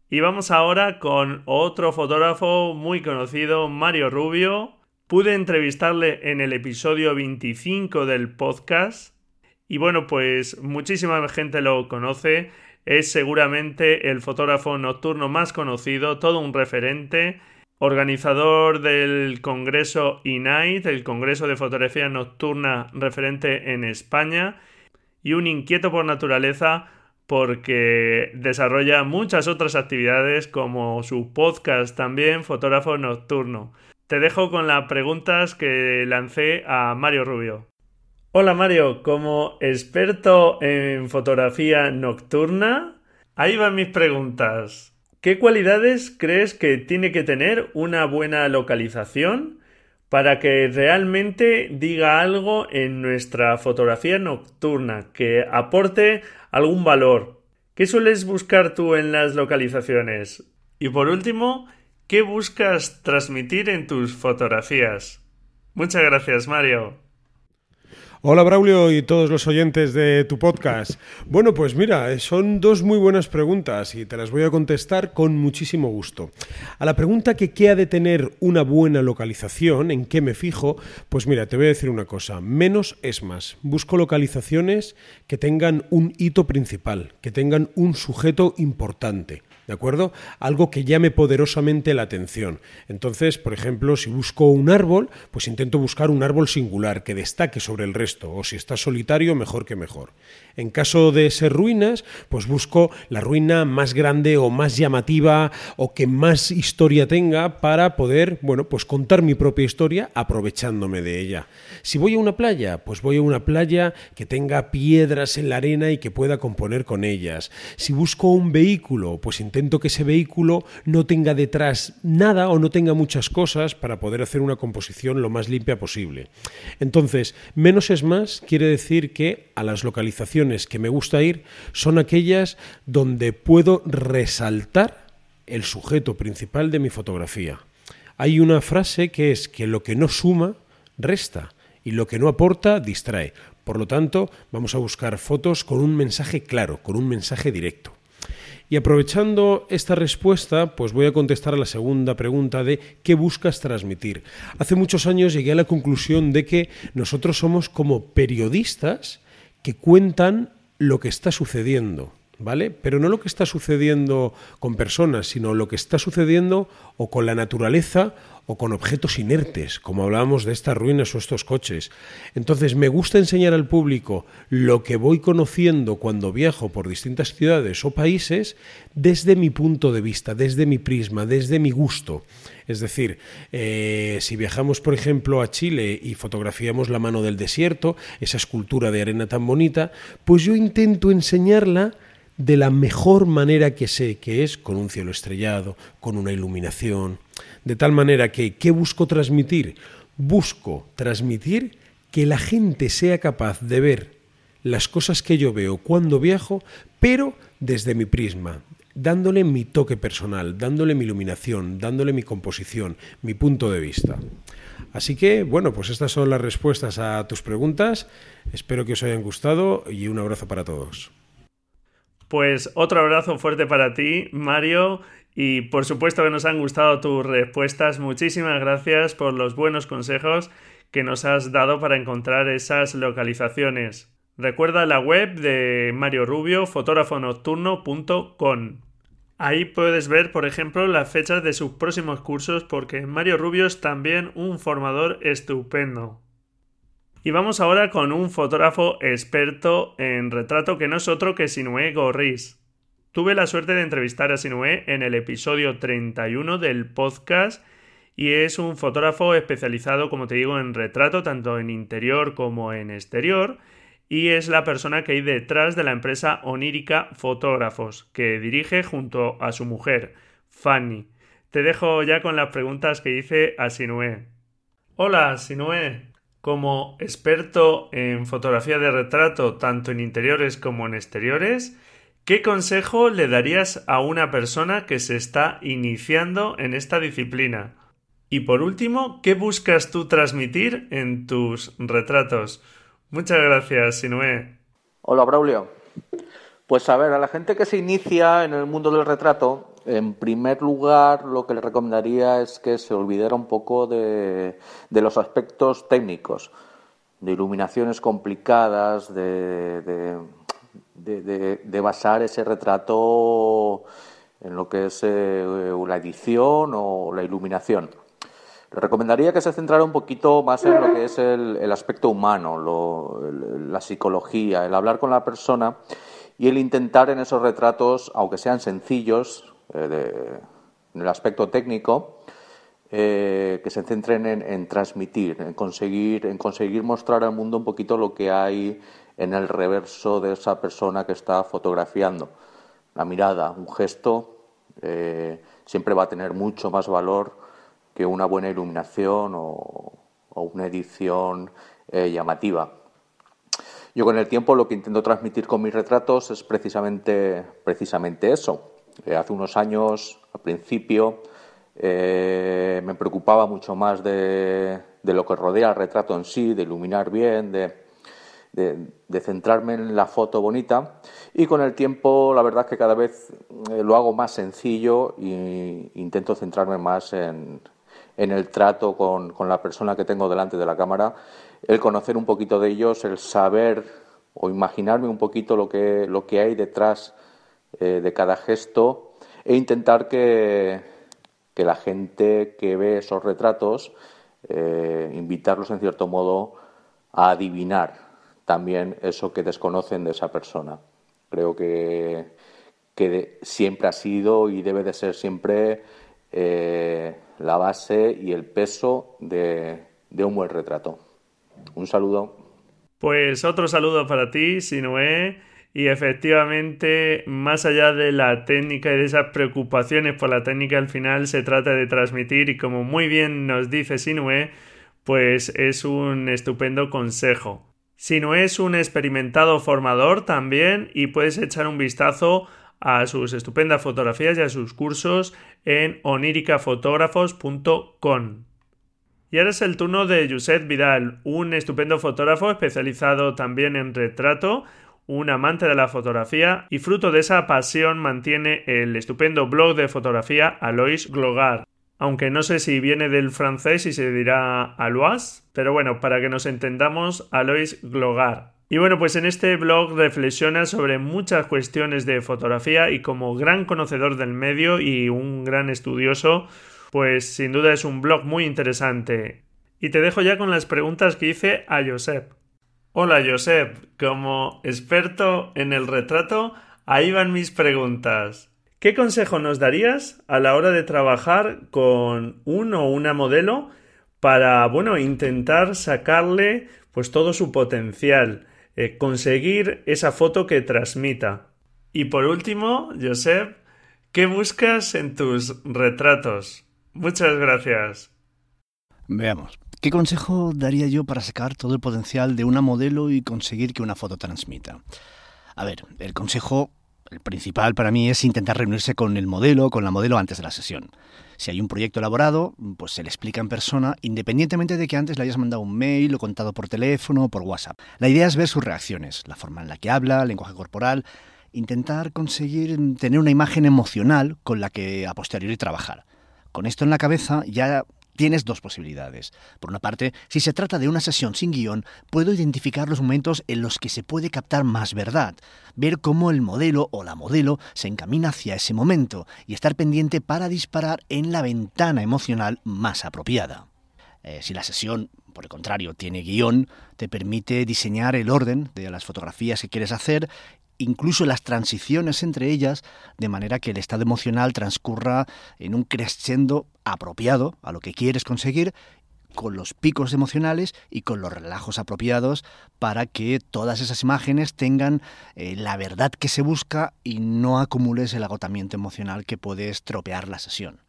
Y vamos ahora con otro fotógrafo muy conocido, Mario Rubio. Pude entrevistarle en el episodio 25 del podcast y bueno, pues muchísima gente lo conoce. Es seguramente el fotógrafo nocturno más conocido, todo un referente, organizador del Congreso INIGHT, el Congreso de Fotografía Nocturna referente en España, y un inquieto por naturaleza porque desarrolla muchas otras actividades como su podcast también, Fotógrafo Nocturno. Te dejo con las preguntas que lancé a Mario Rubio. Hola Mario, como experto en fotografía nocturna, ahí van mis preguntas. ¿Qué cualidades crees que tiene que tener una buena localización para que realmente diga algo en nuestra fotografía nocturna, que aporte algún valor? ¿Qué sueles buscar tú en las localizaciones? Y por último, ¿qué buscas transmitir en tus fotografías? Muchas gracias, Mario. Hola Braulio y todos los oyentes de tu podcast. Bueno, pues mira, son dos muy buenas preguntas y te las voy a contestar con muchísimo gusto. A la pregunta que qué ha de tener una buena localización, en qué me fijo, pues mira, te voy a decir una cosa, menos es más. Busco localizaciones que tengan un hito principal, que tengan un sujeto importante. ¿De acuerdo? Algo que llame poderosamente la atención. Entonces, por ejemplo, si busco un árbol, pues intento buscar un árbol singular que destaque sobre el resto, o si está solitario, mejor que mejor. En caso de ser ruinas, pues busco la ruina más grande o más llamativa o que más historia tenga para poder, bueno, pues contar mi propia historia aprovechándome de ella. Si voy a una playa, pues voy a una playa que tenga piedras en la arena y que pueda componer con ellas. Si busco un vehículo, pues intento que ese vehículo no tenga detrás nada o no tenga muchas cosas para poder hacer una composición lo más limpia posible. Entonces, menos es más quiere decir que a las localizaciones que me gusta ir son aquellas donde puedo resaltar el sujeto principal de mi fotografía. Hay una frase que es que lo que no suma, resta, y lo que no aporta, distrae. Por lo tanto, vamos a buscar fotos con un mensaje claro, con un mensaje directo. Y aprovechando esta respuesta, pues voy a contestar a la segunda pregunta de ¿qué buscas transmitir? Hace muchos años llegué a la conclusión de que nosotros somos como periodistas que cuentan lo que está sucediendo. ¿Vale? Pero no lo que está sucediendo con personas, sino lo que está sucediendo o con la naturaleza o con objetos inertes, como hablábamos de estas ruinas o estos coches. Entonces, me gusta enseñar al público lo que voy conociendo cuando viajo por distintas ciudades o países desde mi punto de vista, desde mi prisma, desde mi gusto. Es decir, eh, si viajamos, por ejemplo, a Chile y fotografiamos la mano del desierto, esa escultura de arena tan bonita, pues yo intento enseñarla de la mejor manera que sé, que es con un cielo estrellado, con una iluminación, de tal manera que, ¿qué busco transmitir? Busco transmitir que la gente sea capaz de ver las cosas que yo veo cuando viajo, pero desde mi prisma, dándole mi toque personal, dándole mi iluminación, dándole mi composición, mi punto de vista. Así que, bueno, pues estas son las respuestas a tus preguntas. Espero que os hayan gustado y un abrazo para todos. Pues otro abrazo fuerte para ti, Mario. Y por supuesto que nos han gustado tus respuestas. Muchísimas gracias por los buenos consejos que nos has dado para encontrar esas localizaciones. Recuerda la web de Mario Rubio, fotógrafonocturno.com. Ahí puedes ver, por ejemplo, las fechas de sus próximos cursos porque Mario Rubio es también un formador estupendo. Y vamos ahora con un fotógrafo experto en retrato que no es otro que Sinué Gorris. Tuve la suerte de entrevistar a Sinué en el episodio 31 del podcast y es un fotógrafo especializado, como te digo, en retrato, tanto en interior como en exterior, y es la persona que hay detrás de la empresa Onírica Fotógrafos, que dirige junto a su mujer, Fanny. Te dejo ya con las preguntas que hice a Sinué. Hola, Sinué. Como experto en fotografía de retrato tanto en interiores como en exteriores, ¿qué consejo le darías a una persona que se está iniciando en esta disciplina? Y por último, ¿qué buscas tú transmitir en tus retratos? Muchas gracias, Sinué. Hola, Braulio. Pues a ver, a la gente que se inicia en el mundo del retrato, en primer lugar, lo que le recomendaría es que se olvidara un poco de, los aspectos técnicos, de iluminaciones complicadas, de, de, basar ese retrato en lo que es eh, la edición o la iluminación. Le recomendaría que se centrara un poquito más en lo que es el, aspecto humano, la psicología, el hablar con la persona y el intentar en esos retratos, aunque sean sencillos, eh, en el aspecto técnico, eh, que se centren en, transmitir, en conseguir, en conseguir mostrar al mundo un poquito lo que hay en el reverso de esa persona que está fotografiando. La mirada, un gesto, eh, siempre va a tener mucho más valor que una buena iluminación o, una edición llamativa. Yo con el tiempo lo que intento transmitir con mis retratos es precisamente, precisamente eso, eh, hace unos años, al principio, eh, me preocupaba mucho más de, lo que rodea el retrato en sí, de iluminar bien, de, centrarme en la foto bonita. Y con el tiempo, la verdad es que cada vez eh, lo hago más sencillo e intento centrarme más en, el trato con, la persona que tengo delante de la cámara, el conocer un poquito de ellos, el saber o imaginarme un poquito lo que, lo que hay detrás eh, de cada gesto e intentar que, que, la gente que ve esos retratos, eh, invitarlos en cierto modo a adivinar también eso que desconocen de esa persona. Creo que, que siempre ha sido y debe de ser siempre eh, la base y el peso de, de un buen retrato. Un saludo. Pues otro saludo para ti, Sinué. Y efectivamente, más allá de la técnica y de esas preocupaciones por la técnica, al final se trata de transmitir y como muy bien nos dice Sinue, pues es un estupendo consejo. Sinue es un experimentado formador también y puedes echar un vistazo a sus estupendas fotografías y a sus cursos en oniricafotógrafos.com. Y ahora es el turno de Josep Vidal, un estupendo fotógrafo especializado también en retrato, un amante de la fotografía y fruto de esa pasión mantiene el estupendo blog de fotografía Alois Glogar. Aunque no sé si viene del francés y se dirá Alois, pero bueno, para que nos entendamos, Alois Glogar. Y bueno, pues en este blog reflexiona sobre muchas cuestiones de fotografía y como gran conocedor del medio y un gran estudioso, pues sin duda es un blog muy interesante. Y te dejo ya con las preguntas que hice a Josep. Hola Josep, como experto en el retrato, ahí van mis preguntas. ¿Qué consejo nos darías a la hora de trabajar con uno o una modelo para, bueno, intentar sacarle pues todo su potencial, eh, conseguir esa foto que transmita? Y por último, Josep, ¿qué buscas en tus retratos? Muchas gracias. Veamos. ¿Qué consejo daría yo para sacar todo el potencial de una modelo y conseguir que una foto transmita? A ver, el consejo el principal para mí es intentar reunirse con el modelo, con la modelo antes de la sesión. Si hay un proyecto elaborado, pues se le explica en persona, independientemente de que antes le hayas mandado un mail o contado por teléfono o por WhatsApp. La idea es ver sus reacciones, la forma en la que habla, el lenguaje corporal, intentar conseguir tener una imagen emocional con la que a posteriori trabajar. Con esto en la cabeza ya tienes dos posibilidades. Por una parte, si se trata de una sesión sin guion, puedo identificar los momentos en los que se puede captar más verdad, ver cómo el modelo o la modelo se encamina hacia ese momento y estar pendiente para disparar en la ventana emocional más apropiada. Eh, si la sesión, por el contrario, tiene guion, te permite diseñar el orden de las fotografías que quieres hacer incluso las transiciones entre ellas, de manera que el estado emocional transcurra en un crescendo apropiado a lo que quieres conseguir con los picos emocionales y con los relajos apropiados para que todas esas imágenes tengan eh, la verdad que se busca y no acumules el agotamiento emocional que puede estropear la sesión.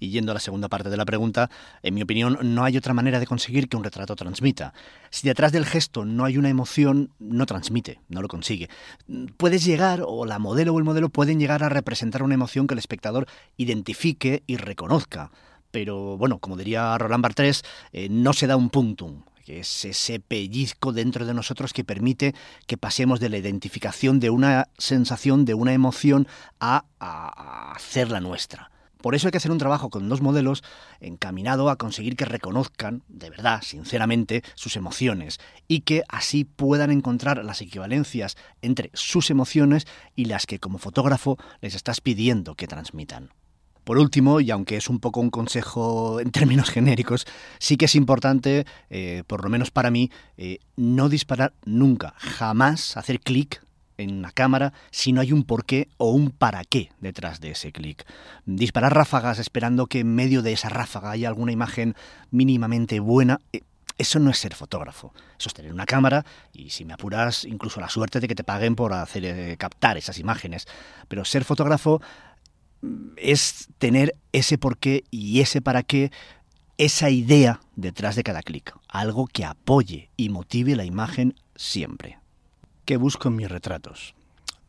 Y yendo a la segunda parte de la pregunta, en mi opinión, no hay otra manera de conseguir que un retrato transmita. Si detrás del gesto no hay una emoción, no transmite, no lo consigue. Puedes llegar, o la modelo o el modelo pueden llegar a representar una emoción que el espectador identifique y reconozca. Pero bueno, como diría Roland Barthes, eh, no se da un puntum que es ese pellizco dentro de nosotros que permite que pasemos de la identificación de una sensación, de una emoción, a, a hacerla nuestra. Por eso hay que hacer un trabajo con dos modelos encaminado a conseguir que reconozcan, de verdad, sinceramente, sus emociones y que así puedan encontrar las equivalencias entre sus emociones y las que como fotógrafo les estás pidiendo que transmitan. Por último, y aunque es un poco un consejo en términos genéricos, sí que es importante, eh, por lo menos para mí, eh, no disparar nunca, jamás hacer clic en la cámara si no hay un porqué o un para qué detrás de ese clic. Disparar ráfagas esperando que en medio de esa ráfaga haya alguna imagen mínimamente buena, eh, eso no es ser fotógrafo. Eso es tener una cámara y si me apuras, incluso la suerte de que te paguen por hacer eh, captar esas imágenes. Pero ser fotógrafo mm, es tener ese porqué y ese para qué, esa idea detrás de cada clic, algo que apoye y motive la imagen siempre. ¿Qué busco en mis retratos?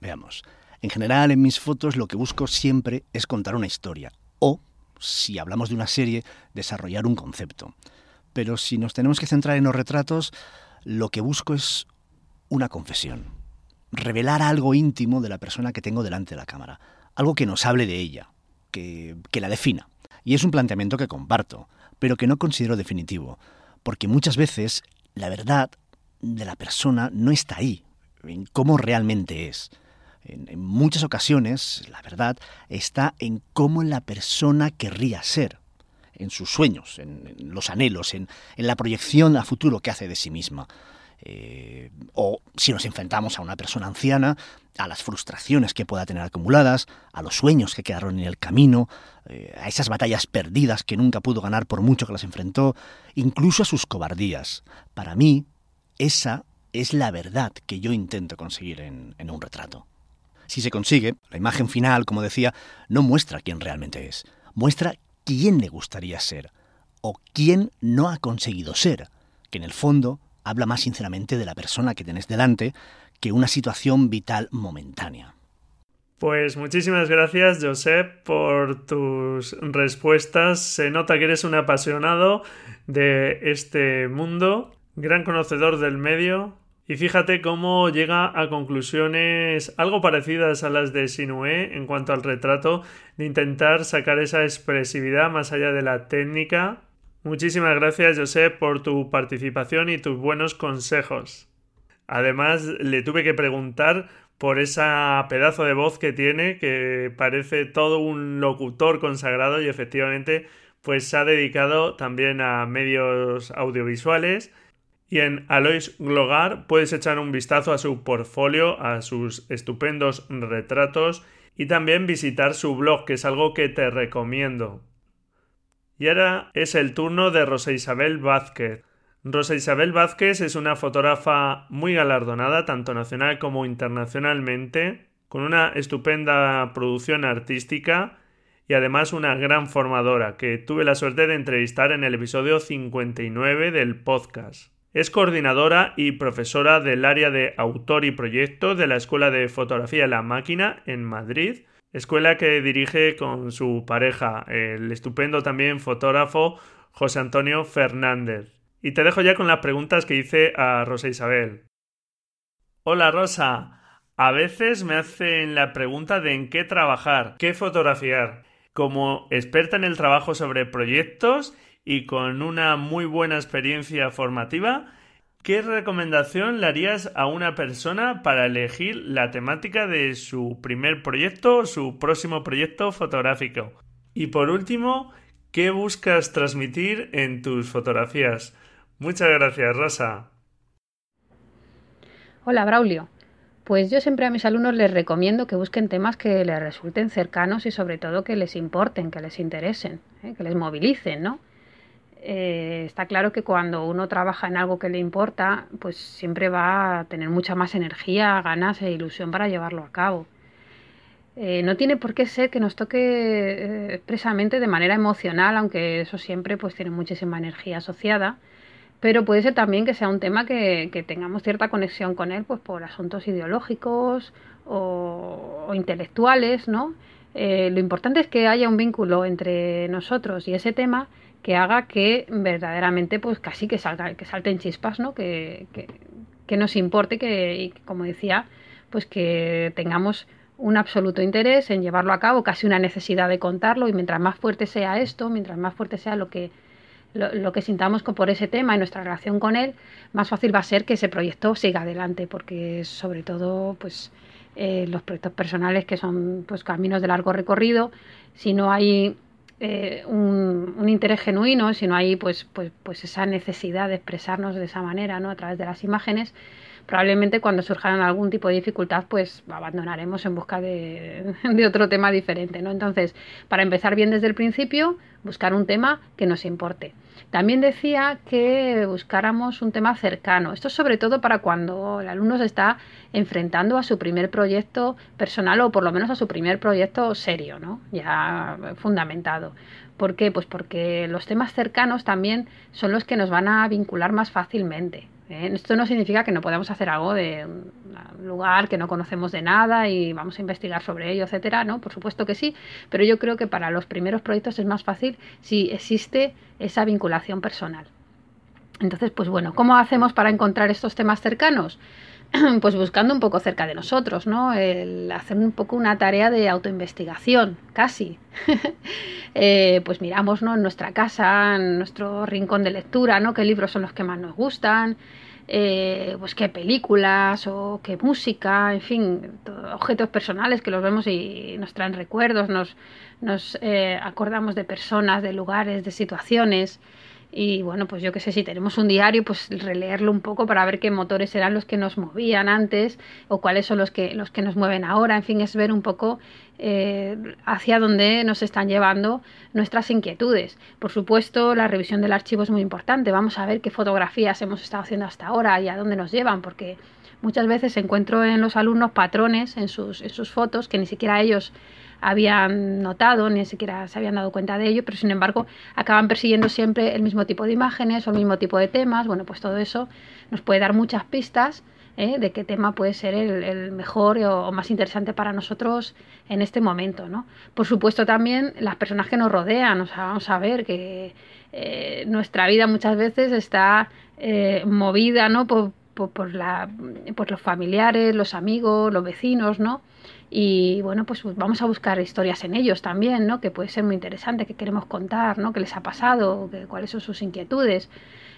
Veamos. En general, en mis fotos lo que busco siempre es contar una historia o, si hablamos de una serie, desarrollar un concepto. Pero si nos tenemos que centrar en los retratos, lo que busco es una confesión. Revelar algo íntimo de la persona que tengo delante de la cámara. Algo que nos hable de ella, que, que la defina. Y es un planteamiento que comparto, pero que no considero definitivo, porque muchas veces la verdad de la persona no está ahí, en cómo realmente es. En, muchas ocasiones, la verdad, está en cómo la persona querría ser, en sus sueños, en, los anhelos, en, la proyección a futuro que hace de sí misma. Eh, o si nos enfrentamos a una persona anciana, a las frustraciones que pueda tener acumuladas, a los sueños que quedaron en el camino, eh, a esas batallas perdidas que nunca pudo ganar por mucho que las enfrentó, incluso a sus cobardías. Para mí, esa es la verdad que yo intento conseguir en, un retrato. Si se consigue, la imagen final, como decía, no muestra quién realmente es, muestra quién le gustaría ser o quién no ha conseguido ser, que en el fondo habla más sinceramente de la persona que tenés delante que una situación vital momentánea. Pues muchísimas gracias, Josep, por tus respuestas. Se nota que eres un apasionado de este mundo, gran conocedor del medio, y fíjate cómo llega a conclusiones algo parecidas a las de Sinué en cuanto al retrato, de intentar sacar esa expresividad más allá de la técnica. Muchísimas gracias, José, por tu participación y tus buenos consejos. Además, le tuve que preguntar por esa pedazo de voz que tiene, que parece todo un locutor consagrado y efectivamente pues se ha dedicado también a medios audiovisuales. Y en Alois Glogar puedes echar un vistazo a su portfolio, a sus estupendos retratos y también visitar su blog, que es algo que te recomiendo. Y ahora es el turno de Rosa Isabel Vázquez. Rosa Isabel Vázquez es una fotógrafa muy galardonada, tanto nacional como internacionalmente, con una estupenda producción artística y además una gran formadora que tuve la suerte de entrevistar en el episodio 59 del podcast. Es coordinadora y profesora del área de autor y proyecto de la Escuela de Fotografía La Máquina en Madrid, escuela que dirige con su pareja, el estupendo también fotógrafo José Antonio Fernández. Y te dejo ya con las preguntas que hice a Rosa Isabel. Hola Rosa, a veces me hacen la pregunta de en qué trabajar, qué fotografiar. Como experta en el trabajo sobre proyectos y con una muy buena experiencia formativa, ¿qué recomendación le harías a una persona para elegir la temática de su primer proyecto o su próximo proyecto fotográfico? Y por último, ¿qué buscas transmitir en tus fotografías? Muchas gracias, Rosa. Hola, Braulio. Pues yo siempre a mis alumnos les recomiendo que busquen temas que les resulten cercanos y sobre todo que les importen, que les interesen, ¿eh? que les movilicen, ¿no? Eh, está claro que cuando uno trabaja en algo que le importa, pues siempre va a tener mucha más energía, ganas e ilusión para llevarlo a cabo. Eh, no tiene por qué ser que nos toque expresamente de manera emocional, aunque eso siempre pues tiene muchísima energía asociada pero puede ser también que sea un tema que, tengamos cierta conexión con él pues por asuntos ideológicos o, intelectuales, ¿no? Eh, lo importante es que haya un vínculo entre nosotros y ese tema que haga que verdaderamente pues casi que salga, que salten chispas, ¿no? Que, que, nos importe que, y como decía, pues que tengamos un absoluto interés en llevarlo a cabo, casi una necesidad de contarlo y mientras más fuerte sea esto, mientras más fuerte sea lo que lo, que sintamos por ese tema y nuestra relación con él, más fácil va a ser que ese proyecto siga adelante, porque sobre todo pues eh, los proyectos personales que son pues caminos de largo recorrido, si no hay eh, un, interés genuino, si no hay pues, pues, pues esa necesidad de expresarnos de esa manera, ¿no? a través de las imágenes, probablemente cuando surja algún tipo de dificultad, pues abandonaremos en busca de, de, otro tema diferente, ¿no? Entonces, para empezar bien desde el principio, buscar un tema que nos importe. También decía que buscáramos un tema cercano. Esto es sobre todo para cuando el alumno se está enfrentando a su primer proyecto personal o por lo menos a su primer proyecto serio, ¿no? Ya fundamentado. ¿Por qué? Pues porque los temas cercanos también son los que nos van a vincular más fácilmente. ¿Eh? Esto no significa que no podamos hacer algo de un lugar que no conocemos de nada y vamos a investigar sobre ello, etcétera, ¿no? Por supuesto que sí, pero yo creo que para los primeros proyectos es más fácil si existe esa vinculación personal. Entonces, pues bueno, ¿cómo hacemos para encontrar estos temas cercanos? Pues buscando un poco cerca de nosotros, ¿no? El hacer un poco una tarea de autoinvestigación, casi. Eh, pues miramos, ¿no? En nuestra casa, en nuestro rincón de lectura, ¿no? Qué libros son los que más nos gustan, eh, pues qué películas o qué música, en fin, objetos personales que los vemos y nos traen recuerdos, nos, eh, acordamos de personas, de lugares, de situaciones. Y bueno, pues yo qué sé, si tenemos un diario, pues releerlo un poco para ver qué motores eran los que nos movían antes o cuáles son los que, los que nos mueven ahora. En fin, es ver un poco eh, hacia dónde nos están llevando nuestras inquietudes. Por supuesto, la revisión del archivo es muy importante. Vamos a ver qué fotografías hemos estado haciendo hasta ahora y a dónde nos llevan, porque muchas veces encuentro en los alumnos patrones en sus, en sus fotos que ni siquiera ellos habían notado, ni siquiera se habían dado cuenta de ello, pero sin embargo acaban persiguiendo siempre el mismo tipo de imágenes o el mismo tipo de temas. Bueno, pues todo eso nos puede dar muchas pistas ¿eh? de qué tema puede ser el, mejor o, más interesante para nosotros en este momento. ¿no? Por supuesto también las personas que nos rodean, o sea, vamos a ver que eh, nuestra vida muchas veces está eh, movida ¿no? por, por, los familiares, los amigos, los vecinos, ¿no? Y bueno, pues vamos a buscar historias en ellos también, ¿no? Que puede ser muy interesante, que queremos contar, ¿no? ¿Qué les ha pasado? Que, ¿Cuáles son sus inquietudes?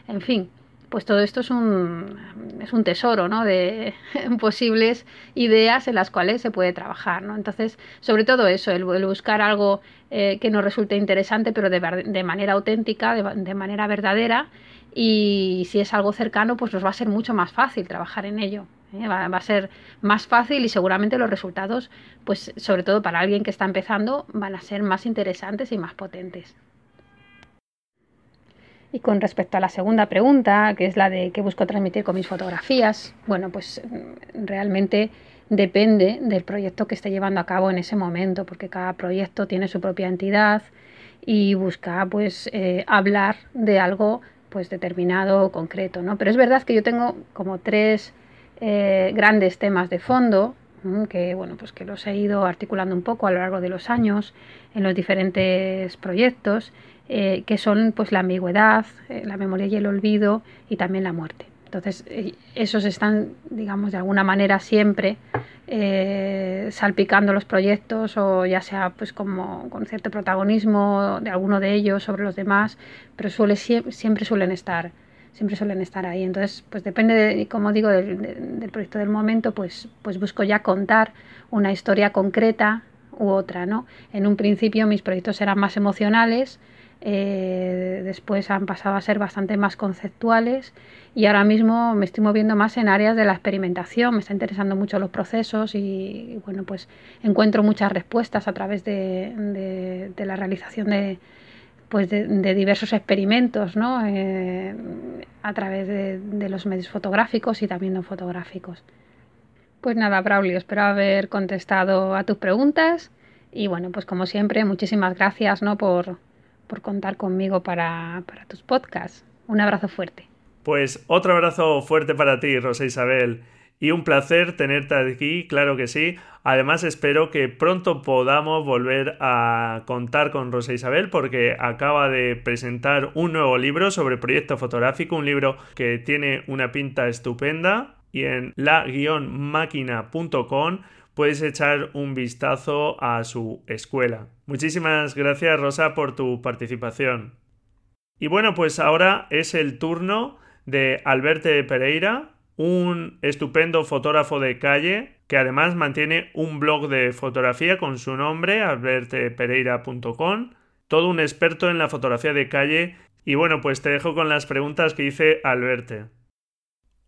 En fin, pues todo esto es un, es un tesoro ¿no? de posibles ideas en las cuales se puede trabajar. ¿no? Entonces, sobre todo eso, el, buscar algo eh, que nos resulte interesante, pero de, de manera auténtica, de, de, manera verdadera, y si es algo cercano, pues nos va a ser mucho más fácil trabajar en ello. ¿Eh? Va, a ser más fácil y seguramente los resultados, pues sobre todo para alguien que está empezando, van a ser más interesantes y más potentes. Y con respecto a la segunda pregunta, que es la de qué busco transmitir con mis fotografías, bueno, pues realmente depende del proyecto que esté llevando a cabo en ese momento, porque cada proyecto tiene su propia entidad y busca pues eh, hablar de algo pues determinado concreto, ¿no? Pero es verdad que yo tengo como tres eh, grandes temas de fondo que bueno pues que los he ido articulando un poco a lo largo de los años en los diferentes proyectos eh, que son pues la ambigüedad, eh, la memoria y el olvido y también la muerte. Entonces, esos están, digamos, de alguna manera siempre salpicando los proyectos o ya sea pues como con cierto protagonismo de alguno de ellos sobre los demás, pero suele, siempre suelen estar siempre suelen estar ahí. Entonces, pues depende, de, como digo, del, proyecto del momento, pues, pues busco ya contar una historia concreta u otra, ¿no? En un principio mis proyectos eran más emocionales, eh, después han pasado a ser bastante más conceptuales y ahora mismo me estoy moviendo más en áreas de la experimentación, me está interesando mucho los procesos y, bueno, pues encuentro muchas respuestas a través de, de, la realización de, pues de, diversos experimentos ¿no? Eh, a través de, los medios fotográficos y también no fotográficos. Pues nada, Braulio, espero haber contestado a tus preguntas y bueno, pues como siempre, muchísimas gracias ¿no? por, por contar conmigo para, para tus podcasts. Un abrazo fuerte. Pues otro abrazo fuerte para ti, Rosa Isabel. Y un placer tenerte aquí, claro que sí. Además espero que pronto podamos volver a contar con Rosa Isabel porque acaba de presentar un nuevo libro sobre proyecto fotográfico, un libro que tiene una pinta estupenda y en la-máquina.com puedes echar un vistazo a su escuela. Muchísimas gracias Rosa por tu participación. Y bueno, pues ahora es el turno de Alberte Pereira, un estupendo fotógrafo de calle que además mantiene un blog de fotografía con su nombre, albertepereira.com, todo un experto en la fotografía de calle. Y bueno, pues te dejo con las preguntas que hice Alberte.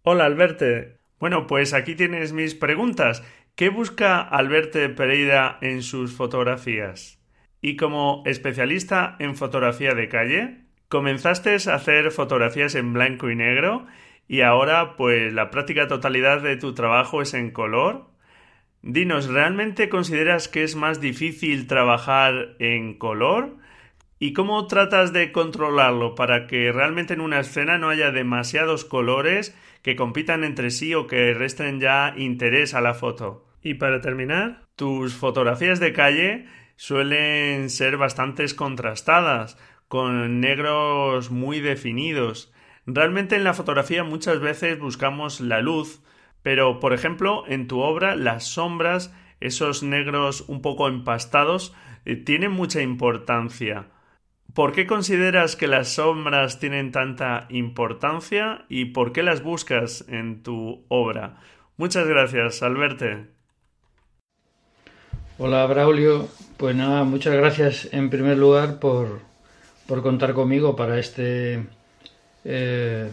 Hola Alberte. Bueno, pues aquí tienes mis preguntas. ¿Qué busca Alberte Pereira en sus fotografías? Y como especialista en fotografía de calle, comenzaste a hacer fotografías en blanco y negro y ahora pues la práctica totalidad de tu trabajo es en color. Dinos, ¿realmente consideras que es más difícil trabajar en color? ¿Y cómo tratas de controlarlo para que realmente en una escena no haya demasiados colores que compitan entre sí o que resten ya interés a la foto? Y para terminar, tus fotografías de calle suelen ser bastante contrastadas, con negros muy definidos. Realmente en la fotografía muchas veces buscamos la luz, pero por ejemplo en tu obra las sombras, esos negros un poco empastados, eh, tienen mucha importancia. ¿Por qué consideras que las sombras tienen tanta importancia y por qué las buscas en tu obra? Muchas gracias, Alberte. Hola, Braulio. Pues nada, muchas gracias en primer lugar por, por contar conmigo para este, eh,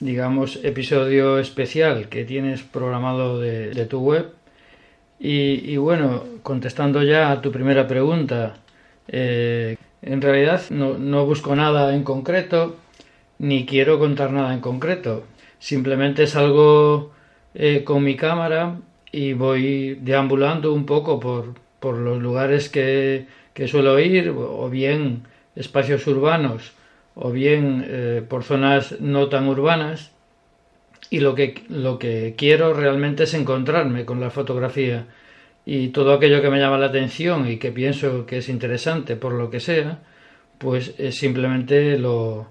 digamos, episodio especial que tienes programado de, tu web. Y, bueno, contestando ya a tu primera pregunta, eh, en realidad no, busco nada en concreto, ni quiero contar nada en concreto. Simplemente salgo eh, con mi cámara y voy deambulando un poco por, por los lugares que, que, suelo ir, o bien espacios urbanos, o bien eh, por zonas no tan urbanas. Y lo que, lo que quiero realmente es encontrarme con la fotografía y todo aquello que me llama la atención y que pienso que es interesante por lo que sea, pues eh, simplemente lo,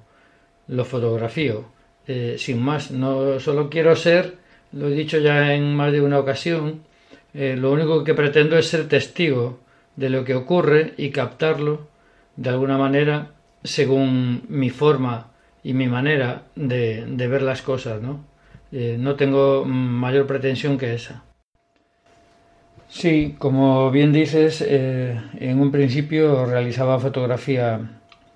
lo fotografío. Eh, sin más, no solo quiero ser, lo he dicho ya en más de una ocasión, eh, lo único que pretendo es ser testigo de lo que ocurre y captarlo de alguna manera según mi forma y mi manera de, ver las cosas, ¿no? Eh, no tengo mayor pretensión que esa. Sí, como bien dices, eh, en un principio realizaba fotografía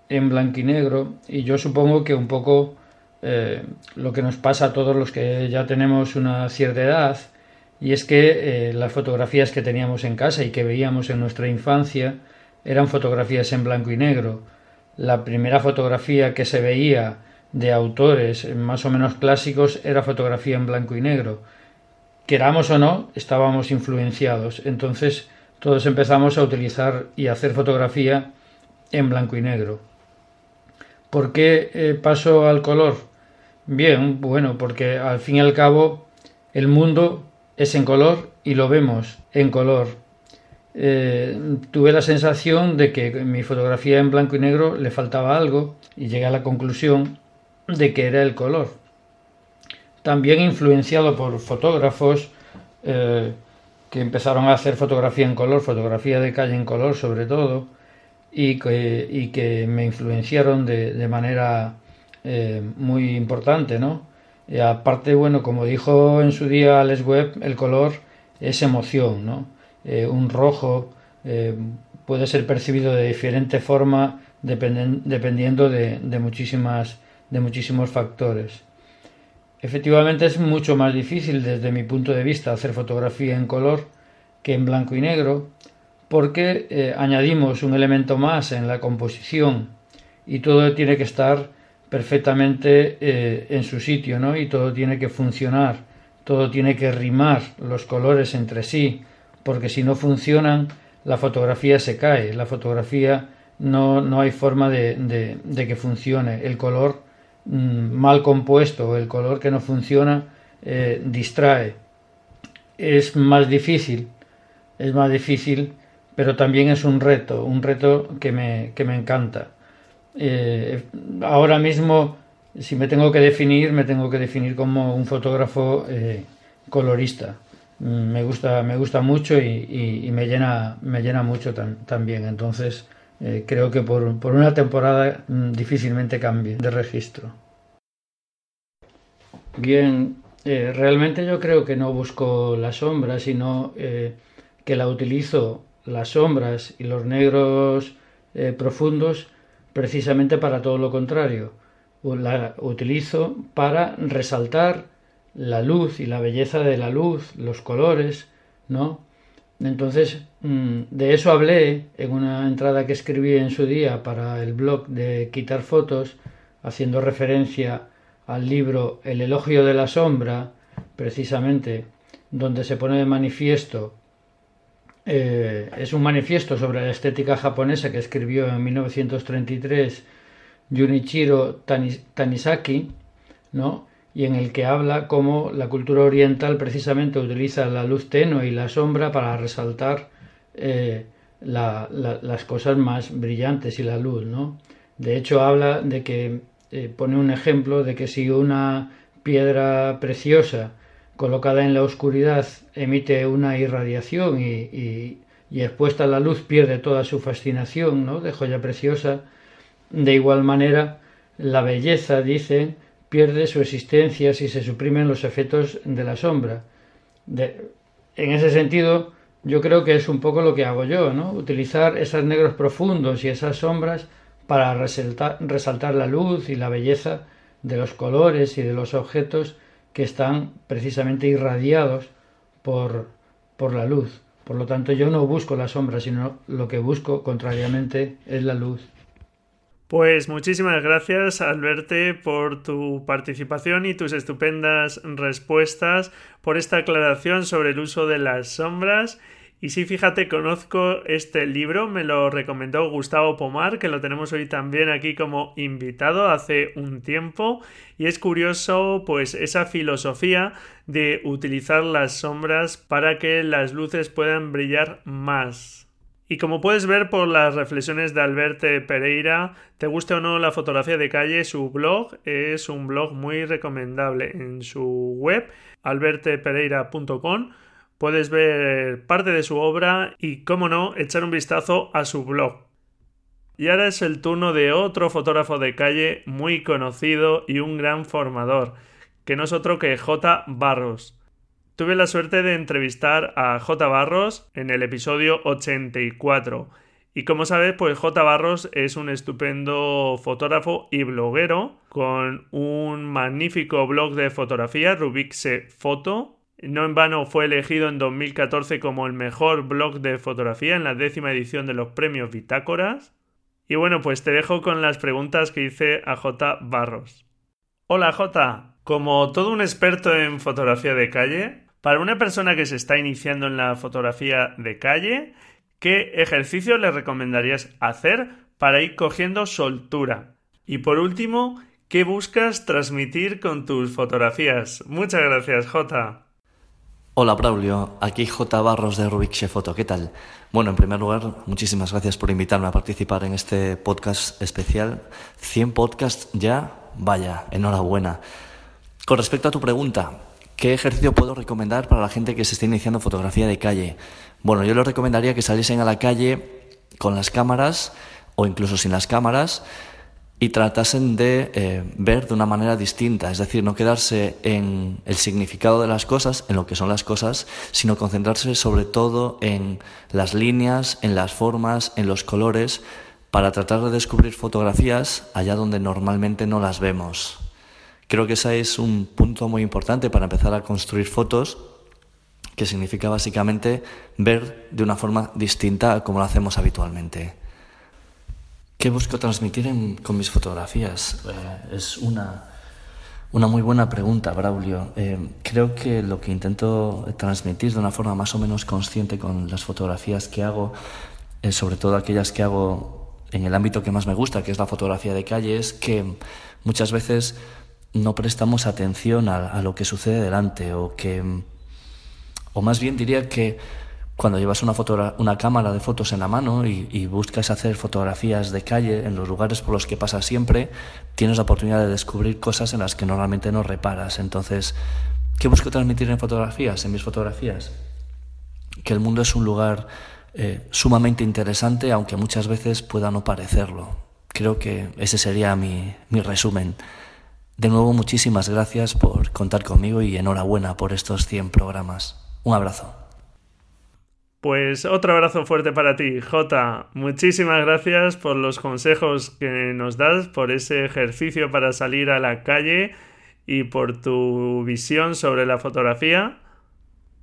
en blanco y negro y yo supongo que un poco eh, lo que nos pasa a todos los que ya tenemos una cierta edad y es que las fotografías que teníamos en casa y que veíamos en nuestra infancia eran fotografías en blanco y negro la primera fotografía que se veía de autores más o menos clásicos era fotografía en blanco y negro. Queramos o no, estábamos influenciados. Entonces todos empezamos a utilizar y hacer fotografía en blanco y negro. ¿Por qué eh, paso al color? Bien, bueno, porque al fin y al cabo el mundo es en color y lo vemos en color. Eh, tuve la sensación de que mi fotografía en blanco y negro le faltaba algo y llegué a la conclusión de que era el color. También influenciado por fotógrafos eh, que empezaron a hacer fotografía en color, fotografía de calle en color sobre todo, y que, que me influenciaron de, manera eh, muy importante, ¿no? Y aparte, bueno, como dijo en su día Alex Webb, el color es emoción, ¿no? Eh, un rojo eh, puede ser percibido de diferente forma dependiendo de, muchísimas, de muchísimos factores. Efectivamente es mucho más difícil desde mi punto de vista hacer fotografía en color que en blanco y negro porque eh, añadimos un elemento más en la composición y todo tiene que estar perfectamente en su sitio ¿no? y todo tiene que funcionar, todo tiene que rimar los colores entre sí, porque si no funcionan, la fotografía se cae, la fotografía no, no hay forma de, de, que funcione. El color mm, mal compuesto, el color que no funciona, eh, distrae. Es más difícil, es más difícil, pero también es un reto, un reto que me, que me encanta. Eh, ahora mismo, si me tengo que definir, me tengo que definir como un fotógrafo eh, colorista me gusta, me gusta mucho y, me, llena, me llena mucho también. Entonces, eh, creo que por, una temporada mm, difícilmente cambie de registro. Bien, eh, realmente yo creo que no busco la sombra, sino eh, que la utilizo, las sombras y los negros profundos, precisamente para todo lo contrario. La utilizo para resaltar la luz y la belleza de la luz, los colores, ¿no? Entonces, mm, de eso hablé en una entrada que escribí en su día para el blog de Quitar Fotos, haciendo referencia al libro El elogio de la sombra, precisamente, donde se pone de manifiesto, eh, es un manifiesto sobre la estética japonesa que escribió en 1933 Junichiro Tanisaki, ¿no? Y en el que habla cómo la cultura oriental precisamente utiliza la luz tenue y la sombra para resaltar eh, las cosas más brillantes y la luz, ¿no? De hecho habla de que eh, pone un ejemplo de que si una piedra preciosa colocada en la oscuridad emite una irradiación y, y expuesta a la luz pierde toda su fascinación, ¿no? De joya preciosa. De igual manera, la belleza, dice, pierde su existencia si se suprimen los efectos de la sombra. en ese sentido, yo creo que es un poco lo que hago yo, ¿no? Utilizar esos negros profundos y esas sombras para resaltar, la luz y la belleza de los colores y de los objetos que están precisamente irradiados por, por la luz. Por lo tanto, yo no busco la sombra, sino lo que busco, contrariamente, es la luz. Pues muchísimas gracias, Alberte, por tu participación y tus estupendas respuestas, por esta aclaración sobre el uso de las sombras. Y sí, fíjate, conozco este libro, me lo recomendó Gustavo Pomar, que lo tenemos hoy también aquí como invitado hace un tiempo. Y es curioso, pues, esa filosofía de utilizar las sombras para que las luces puedan brillar más. Y como puedes ver por las reflexiones de Alberte Pereira, te guste o no la fotografía de calle, su blog es un blog muy recomendable. En su web, albertepereira.com, puedes ver parte de su obra y, como no, echar un vistazo a su blog. Y ahora es el turno de otro fotógrafo de calle muy conocido y un gran formador, que no es otro que J. Barros. Tuve la suerte de entrevistar a J. Barros en el episodio 84. Y como sabes, pues J. Barros es un estupendo fotógrafo y bloguero con un magnífico blog de fotografía, Rubixe Foto. No en vano fue elegido en 2014 como el mejor blog de fotografía en la décima edición de los premios Bitácoras. Y bueno, pues te dejo con las preguntas que hice a J. Barros. Hola J, como todo un experto en fotografía de calle, para una persona que se está iniciando en la fotografía de calle, ¿qué ejercicio le recomendarías hacer para ir cogiendo soltura? Y por último, ¿qué buscas transmitir con tus fotografías? Muchas gracias, J. Hola Braulio, aquí J. Barros de Rubik Foto, ¿qué tal? Bueno, en primer lugar, muchísimas gracias por invitarme a participar en este podcast especial. 100 podcasts ya, vaya, enhorabuena. Con respecto a tu pregunta, ¿qué ejercicio puedo recomendar para la gente que se esté iniciando fotografía de calle? Bueno, yo les recomendaría que saliesen a la calle con las cámaras o incluso sin las cámaras y tratasen de eh, ver de una manera distinta, es decir, no quedarse en el significado de las cosas, en lo que son las cosas, sino concentrarse sobre todo en las líneas, en las formas, en los colores, para tratar de descubrir fotografías allá donde normalmente no las vemos. Creo que ese es un punto muy importante para empezar a construir fotos, que significa básicamente ver de una forma distinta a como lo hacemos habitualmente. ¿Qué busco transmitir con mis fotografías? Eh, es una, una muy buena pregunta, Braulio. Eh, creo que lo que intento transmitir de una forma más o menos consciente con las fotografías que hago, eh, sobre todo aquellas que hago en el ámbito que más me gusta, que es la fotografía de calle, es que muchas veces no prestamos atención a, a lo que sucede delante o que, o más bien diría que cuando llevas una, una cámara de fotos en la mano y, buscas hacer fotografías de calle en los lugares por los que pasas siempre, tienes la oportunidad de descubrir cosas en las que normalmente no reparas. Entonces, ¿qué busco transmitir en fotografías, en mis fotografías? Que el mundo es un lugar eh, sumamente interesante, aunque muchas veces pueda no parecerlo. Creo que ese sería mi, mi resumen. De nuevo, muchísimas gracias por contar conmigo y enhorabuena por estos 100 programas. Un abrazo. Pues otro abrazo fuerte para ti, Jota. Muchísimas gracias por los consejos que nos das, por ese ejercicio para salir a la calle y por tu visión sobre la fotografía.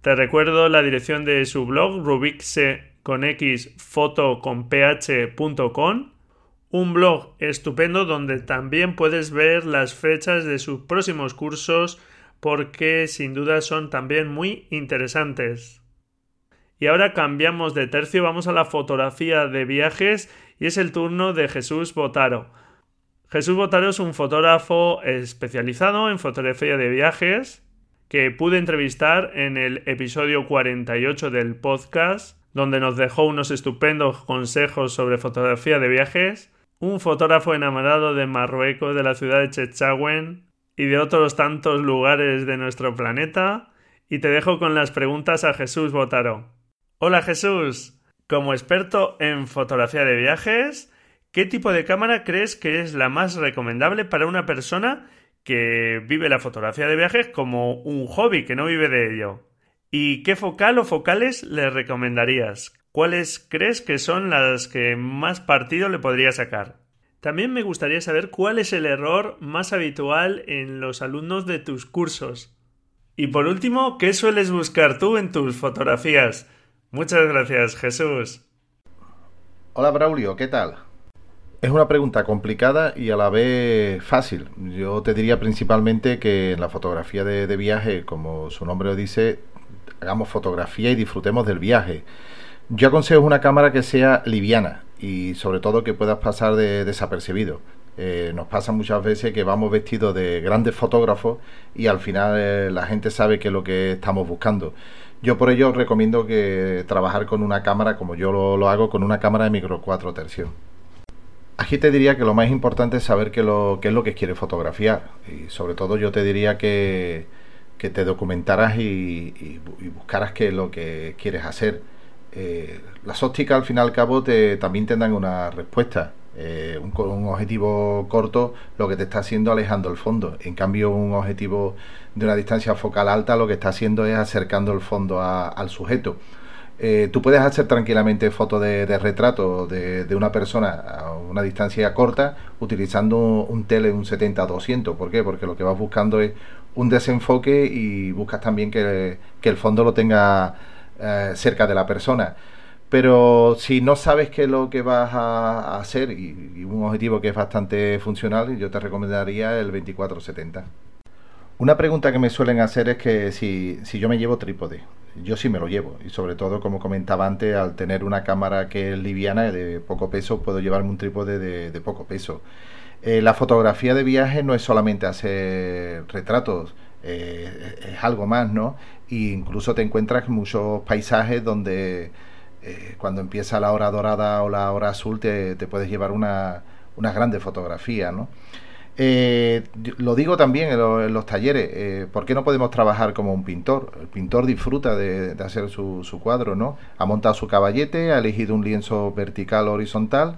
Te recuerdo la dirección de su blog, rubixe con x un blog estupendo donde también puedes ver las fechas de sus próximos cursos porque sin duda son también muy interesantes. Y ahora cambiamos de tercio, vamos a la fotografía de viajes y es el turno de Jesús Botaro. Jesús Botaro es un fotógrafo especializado en fotografía de viajes que pude entrevistar en el episodio 48 del podcast, donde nos dejó unos estupendos consejos sobre fotografía de viajes. Un fotógrafo enamorado de Marruecos, de la ciudad de Chechagüen y de otros tantos lugares de nuestro planeta. Y te dejo con las preguntas a Jesús Botaro. Hola Jesús, como experto en fotografía de viajes, ¿qué tipo de cámara crees que es la más recomendable para una persona que vive la fotografía de viajes como un hobby, que no vive de ello? ¿Y qué focal o focales le recomendarías? ¿Cuáles crees que son las que más partido le podría sacar? También me gustaría saber cuál es el error más habitual en los alumnos de tus cursos. Y por último, ¿qué sueles buscar tú en tus fotografías? Muchas gracias, Jesús. Hola, Braulio, ¿qué tal? Es una pregunta complicada y a la vez fácil. Yo te diría principalmente que en la fotografía de, viaje, como su nombre lo dice, hagamos fotografía y disfrutemos del viaje. Yo aconsejo una cámara que sea liviana y sobre todo que puedas pasar de desapercibido. Eh, nos pasa muchas veces que vamos vestidos de grandes fotógrafos y al final eh, la gente sabe que es lo que estamos buscando. Yo por ello recomiendo que trabajar con una cámara como yo lo, hago, con una cámara de micro 4 tercios. Aquí te diría que lo más importante es saber qué, lo, es lo que quieres fotografiar y sobre todo yo te diría que, te documentaras y, buscaras qué es lo que quieres hacer. Eh, las ópticas al fin y al cabo te, también tendrán una respuesta. Eh, un, objetivo corto lo que te está haciendo alejando el fondo. En cambio, un objetivo de una distancia focal alta lo que está haciendo es acercando el fondo al sujeto. Eh, tú puedes hacer tranquilamente fotos de, retrato de, una persona a una distancia corta utilizando un tele un 70-200. ¿Por qué? Porque lo que vas buscando es un desenfoque y buscas también que, el fondo lo tenga eh, cerca de la persona. Pero si no sabes qué es lo que vas a, hacer y, un objetivo que es bastante funcional, yo te recomendaría el 24-70. Una pregunta que me suelen hacer es que si, si yo me llevo trípode yo sí me lo llevo y sobre todo como comentaba antes al tener una cámara que es liviana de poco peso puedo llevarme un trípode de, poco peso eh, la fotografía de viaje no es solamente hacer retratos eh, es algo más no incluso te encuentras muchos paisajes donde eh, cuando empieza la hora dorada o la hora azul te, puedes llevar una, una grande fotografía no eh, lo digo también en, los talleres, eh, ¿por qué no podemos trabajar como un pintor? El pintor disfruta de, hacer su, cuadro, ¿no? Ha montado su caballete, ha elegido un lienzo vertical o horizontal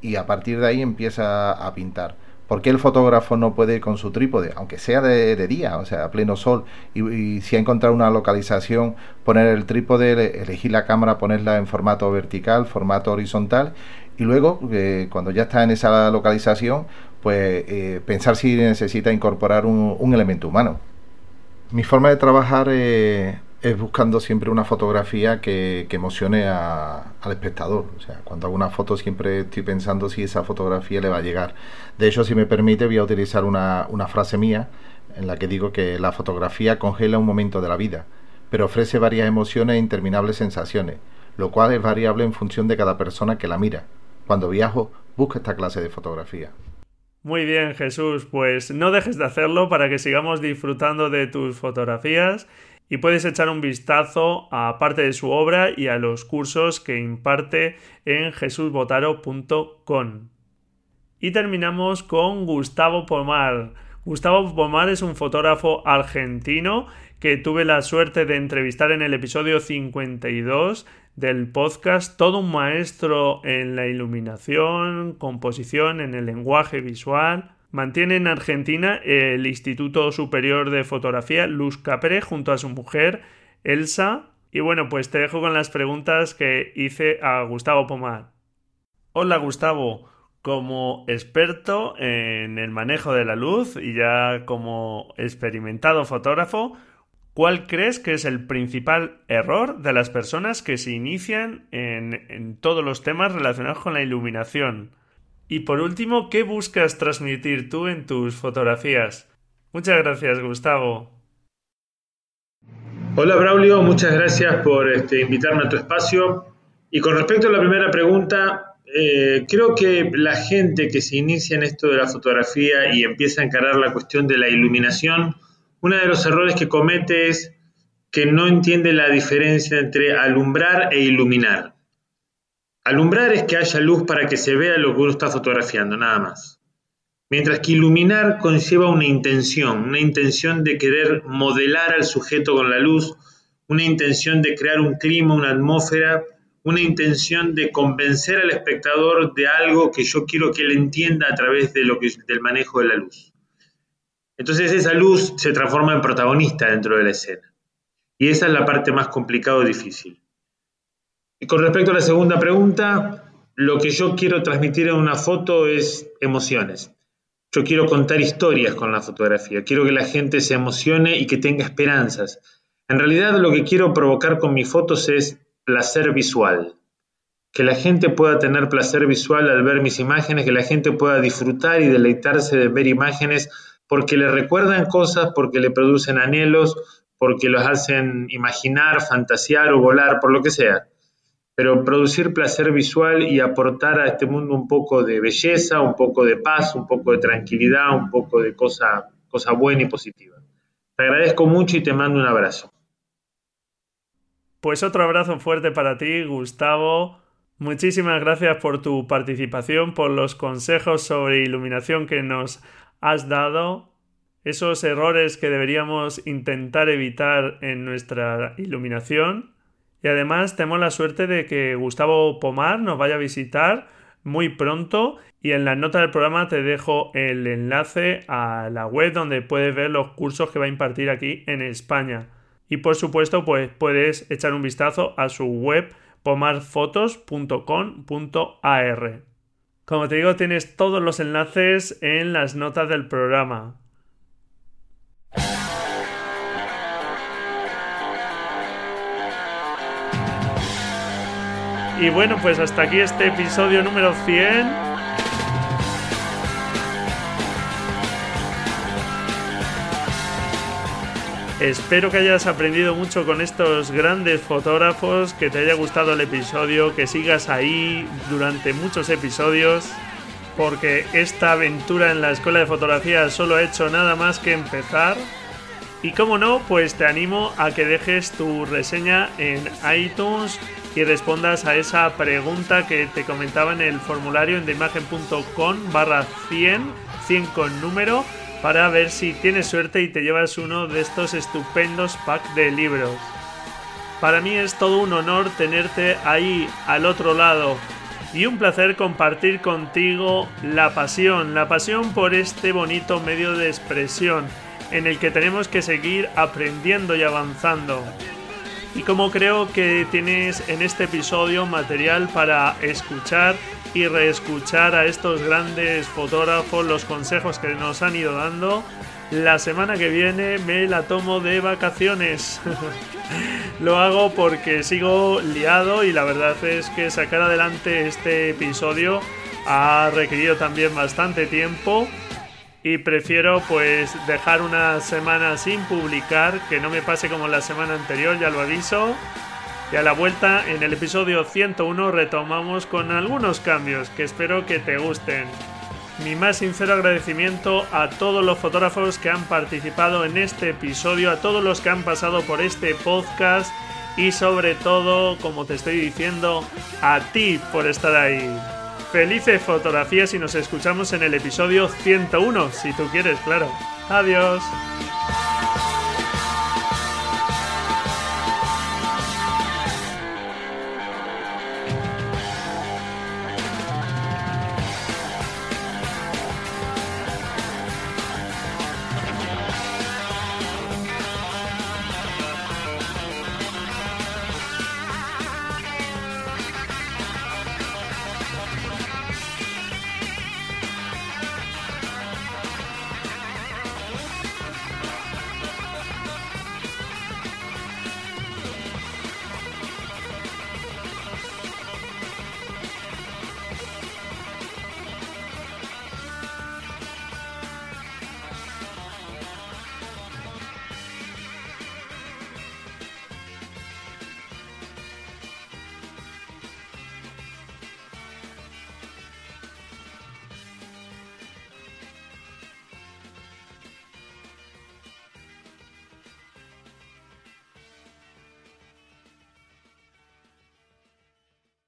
y a partir de ahí empieza a pintar. ¿Por qué el fotógrafo no puede con su trípode, aunque sea de, día, o sea, a pleno sol, y, si ha encontrado una localización, poner el trípode, elegir la cámara, ponerla en formato vertical, formato horizontal, y luego, eh, cuando ya está en esa localización, pues eh, pensar si necesita incorporar un, elemento humano. Mi forma de trabajar eh, es buscando siempre una fotografía que, emocione al espectador. O sea, cuando hago una foto siempre estoy pensando si esa fotografía le va a llegar. De hecho, si me permite, voy a utilizar una, frase mía en la que digo que la fotografía congela un momento de la vida, pero ofrece varias emociones e interminables sensaciones, lo cual es variable en función de cada persona que la mira. Cuando viajo, busco esta clase de fotografía. Muy bien, Jesús, pues no dejes de hacerlo para que sigamos disfrutando de tus fotografías y puedes echar un vistazo a parte de su obra y a los cursos que imparte en jesusbotaro.com. Y terminamos con Gustavo Pomar. Gustavo Pomar es un fotógrafo argentino que tuve la suerte de entrevistar en el episodio 52 del podcast, todo un maestro en la iluminación, composición, en el lenguaje visual. Mantiene en Argentina el Instituto Superior de Fotografía Luz Capre junto a su mujer Elsa. Y bueno, pues te dejo con las preguntas que hice a Gustavo Pomar. Hola Gustavo, como experto en el manejo de la luz y ya como experimentado fotógrafo, ¿Cuál crees que es el principal error de las personas que se inician en, todos los temas relacionados con la iluminación? Y por último, ¿qué buscas transmitir tú en tus fotografías? Muchas gracias, Gustavo. Hola, Braulio, muchas gracias por este, invitarme a tu espacio. Y con respecto a la primera pregunta, eh, creo que la gente que se inicia en esto de la fotografía y empieza a encarar la cuestión de la iluminación, uno de los errores que comete es que no entiende la diferencia entre alumbrar e iluminar. Alumbrar es que haya luz para que se vea lo que uno está fotografiando, nada más. Mientras que iluminar conlleva una intención, una intención de querer modelar al sujeto con la luz, una intención de crear un clima, una atmósfera, una intención de convencer al espectador de algo que yo quiero que él entienda a través del manejo de la luz. Entonces esa luz se transforma en protagonista dentro de la escena. Y esa es la parte más complicada o difícil. Y con respecto a la segunda pregunta, lo que yo quiero transmitir en una foto es emociones. Yo quiero contar historias con la fotografía, quiero que la gente se emocione y que tenga esperanzas. En realidad lo que quiero provocar con mis fotos es placer visual. Que la gente pueda tener placer visual al ver mis imágenes, que la gente pueda disfrutar y deleitarse de ver imágenes porque le recuerdan cosas, porque le producen anhelos, porque los hacen imaginar, fantasear o volar, por lo que sea. Pero producir placer visual y aportar a este mundo un poco de belleza, un poco de paz, un poco de tranquilidad, un poco de cosa, cosa buena y positiva. Te agradezco mucho y te mando un abrazo. Pues otro abrazo fuerte para ti, Gustavo. Muchísimas gracias por tu participación, por los consejos sobre iluminación que nos has dado, esos errores que deberíamos intentar evitar en nuestra iluminación. Y además tenemos la suerte de que Gustavo Pomar nos vaya a visitar muy pronto y en la nota del programa te dejo el enlace a la web donde puedes ver los cursos que va a impartir aquí en España. Y por supuesto, pues puedes echar un vistazo a su web pomarfotos.com.ar. Como te digo, tienes todos los enlaces en las notas del programa. Y bueno, pues hasta aquí este episodio número 100. Espero que hayas aprendido mucho con estos grandes fotógrafos, que te haya gustado el episodio, que sigas ahí durante muchos episodios, porque esta aventura en la escuela de fotografía solo ha hecho nada más que empezar. Y como no, pues te animo a que dejes tu reseña en iTunes y respondas a esa pregunta que te comentaba en el formulario en deimagen.com barra 100, 100 con número, para ver si tienes suerte y te llevas uno de estos estupendos packs de libros. Para mí es todo un honor tenerte ahí al otro lado y un placer compartir contigo la pasión, la pasión por este bonito medio de expresión en el que tenemos que seguir aprendiendo y avanzando y como creo que tienes en este episodio material para escuchar y reescuchar a estos grandes fotógrafos los consejos que nos han ido dando. La semana que viene me la tomo de vacaciones. Lo hago porque sigo liado y la verdad es que sacar adelante este episodio ha requerido también bastante tiempo y prefiero pues dejar una semana sin publicar, que no me pase como la semana anterior, ya lo aviso. Y a la vuelta, en el episodio 101 retomamos con algunos cambios que espero que te gusten. Mi más sincero agradecimiento a todos los fotógrafos que han participado en este episodio, a todos los que han pasado por este podcast y sobre todo, como te estoy diciendo, a ti por estar ahí. Felices fotografías y nos escuchamos en el episodio 101, si tú quieres, claro. Adiós.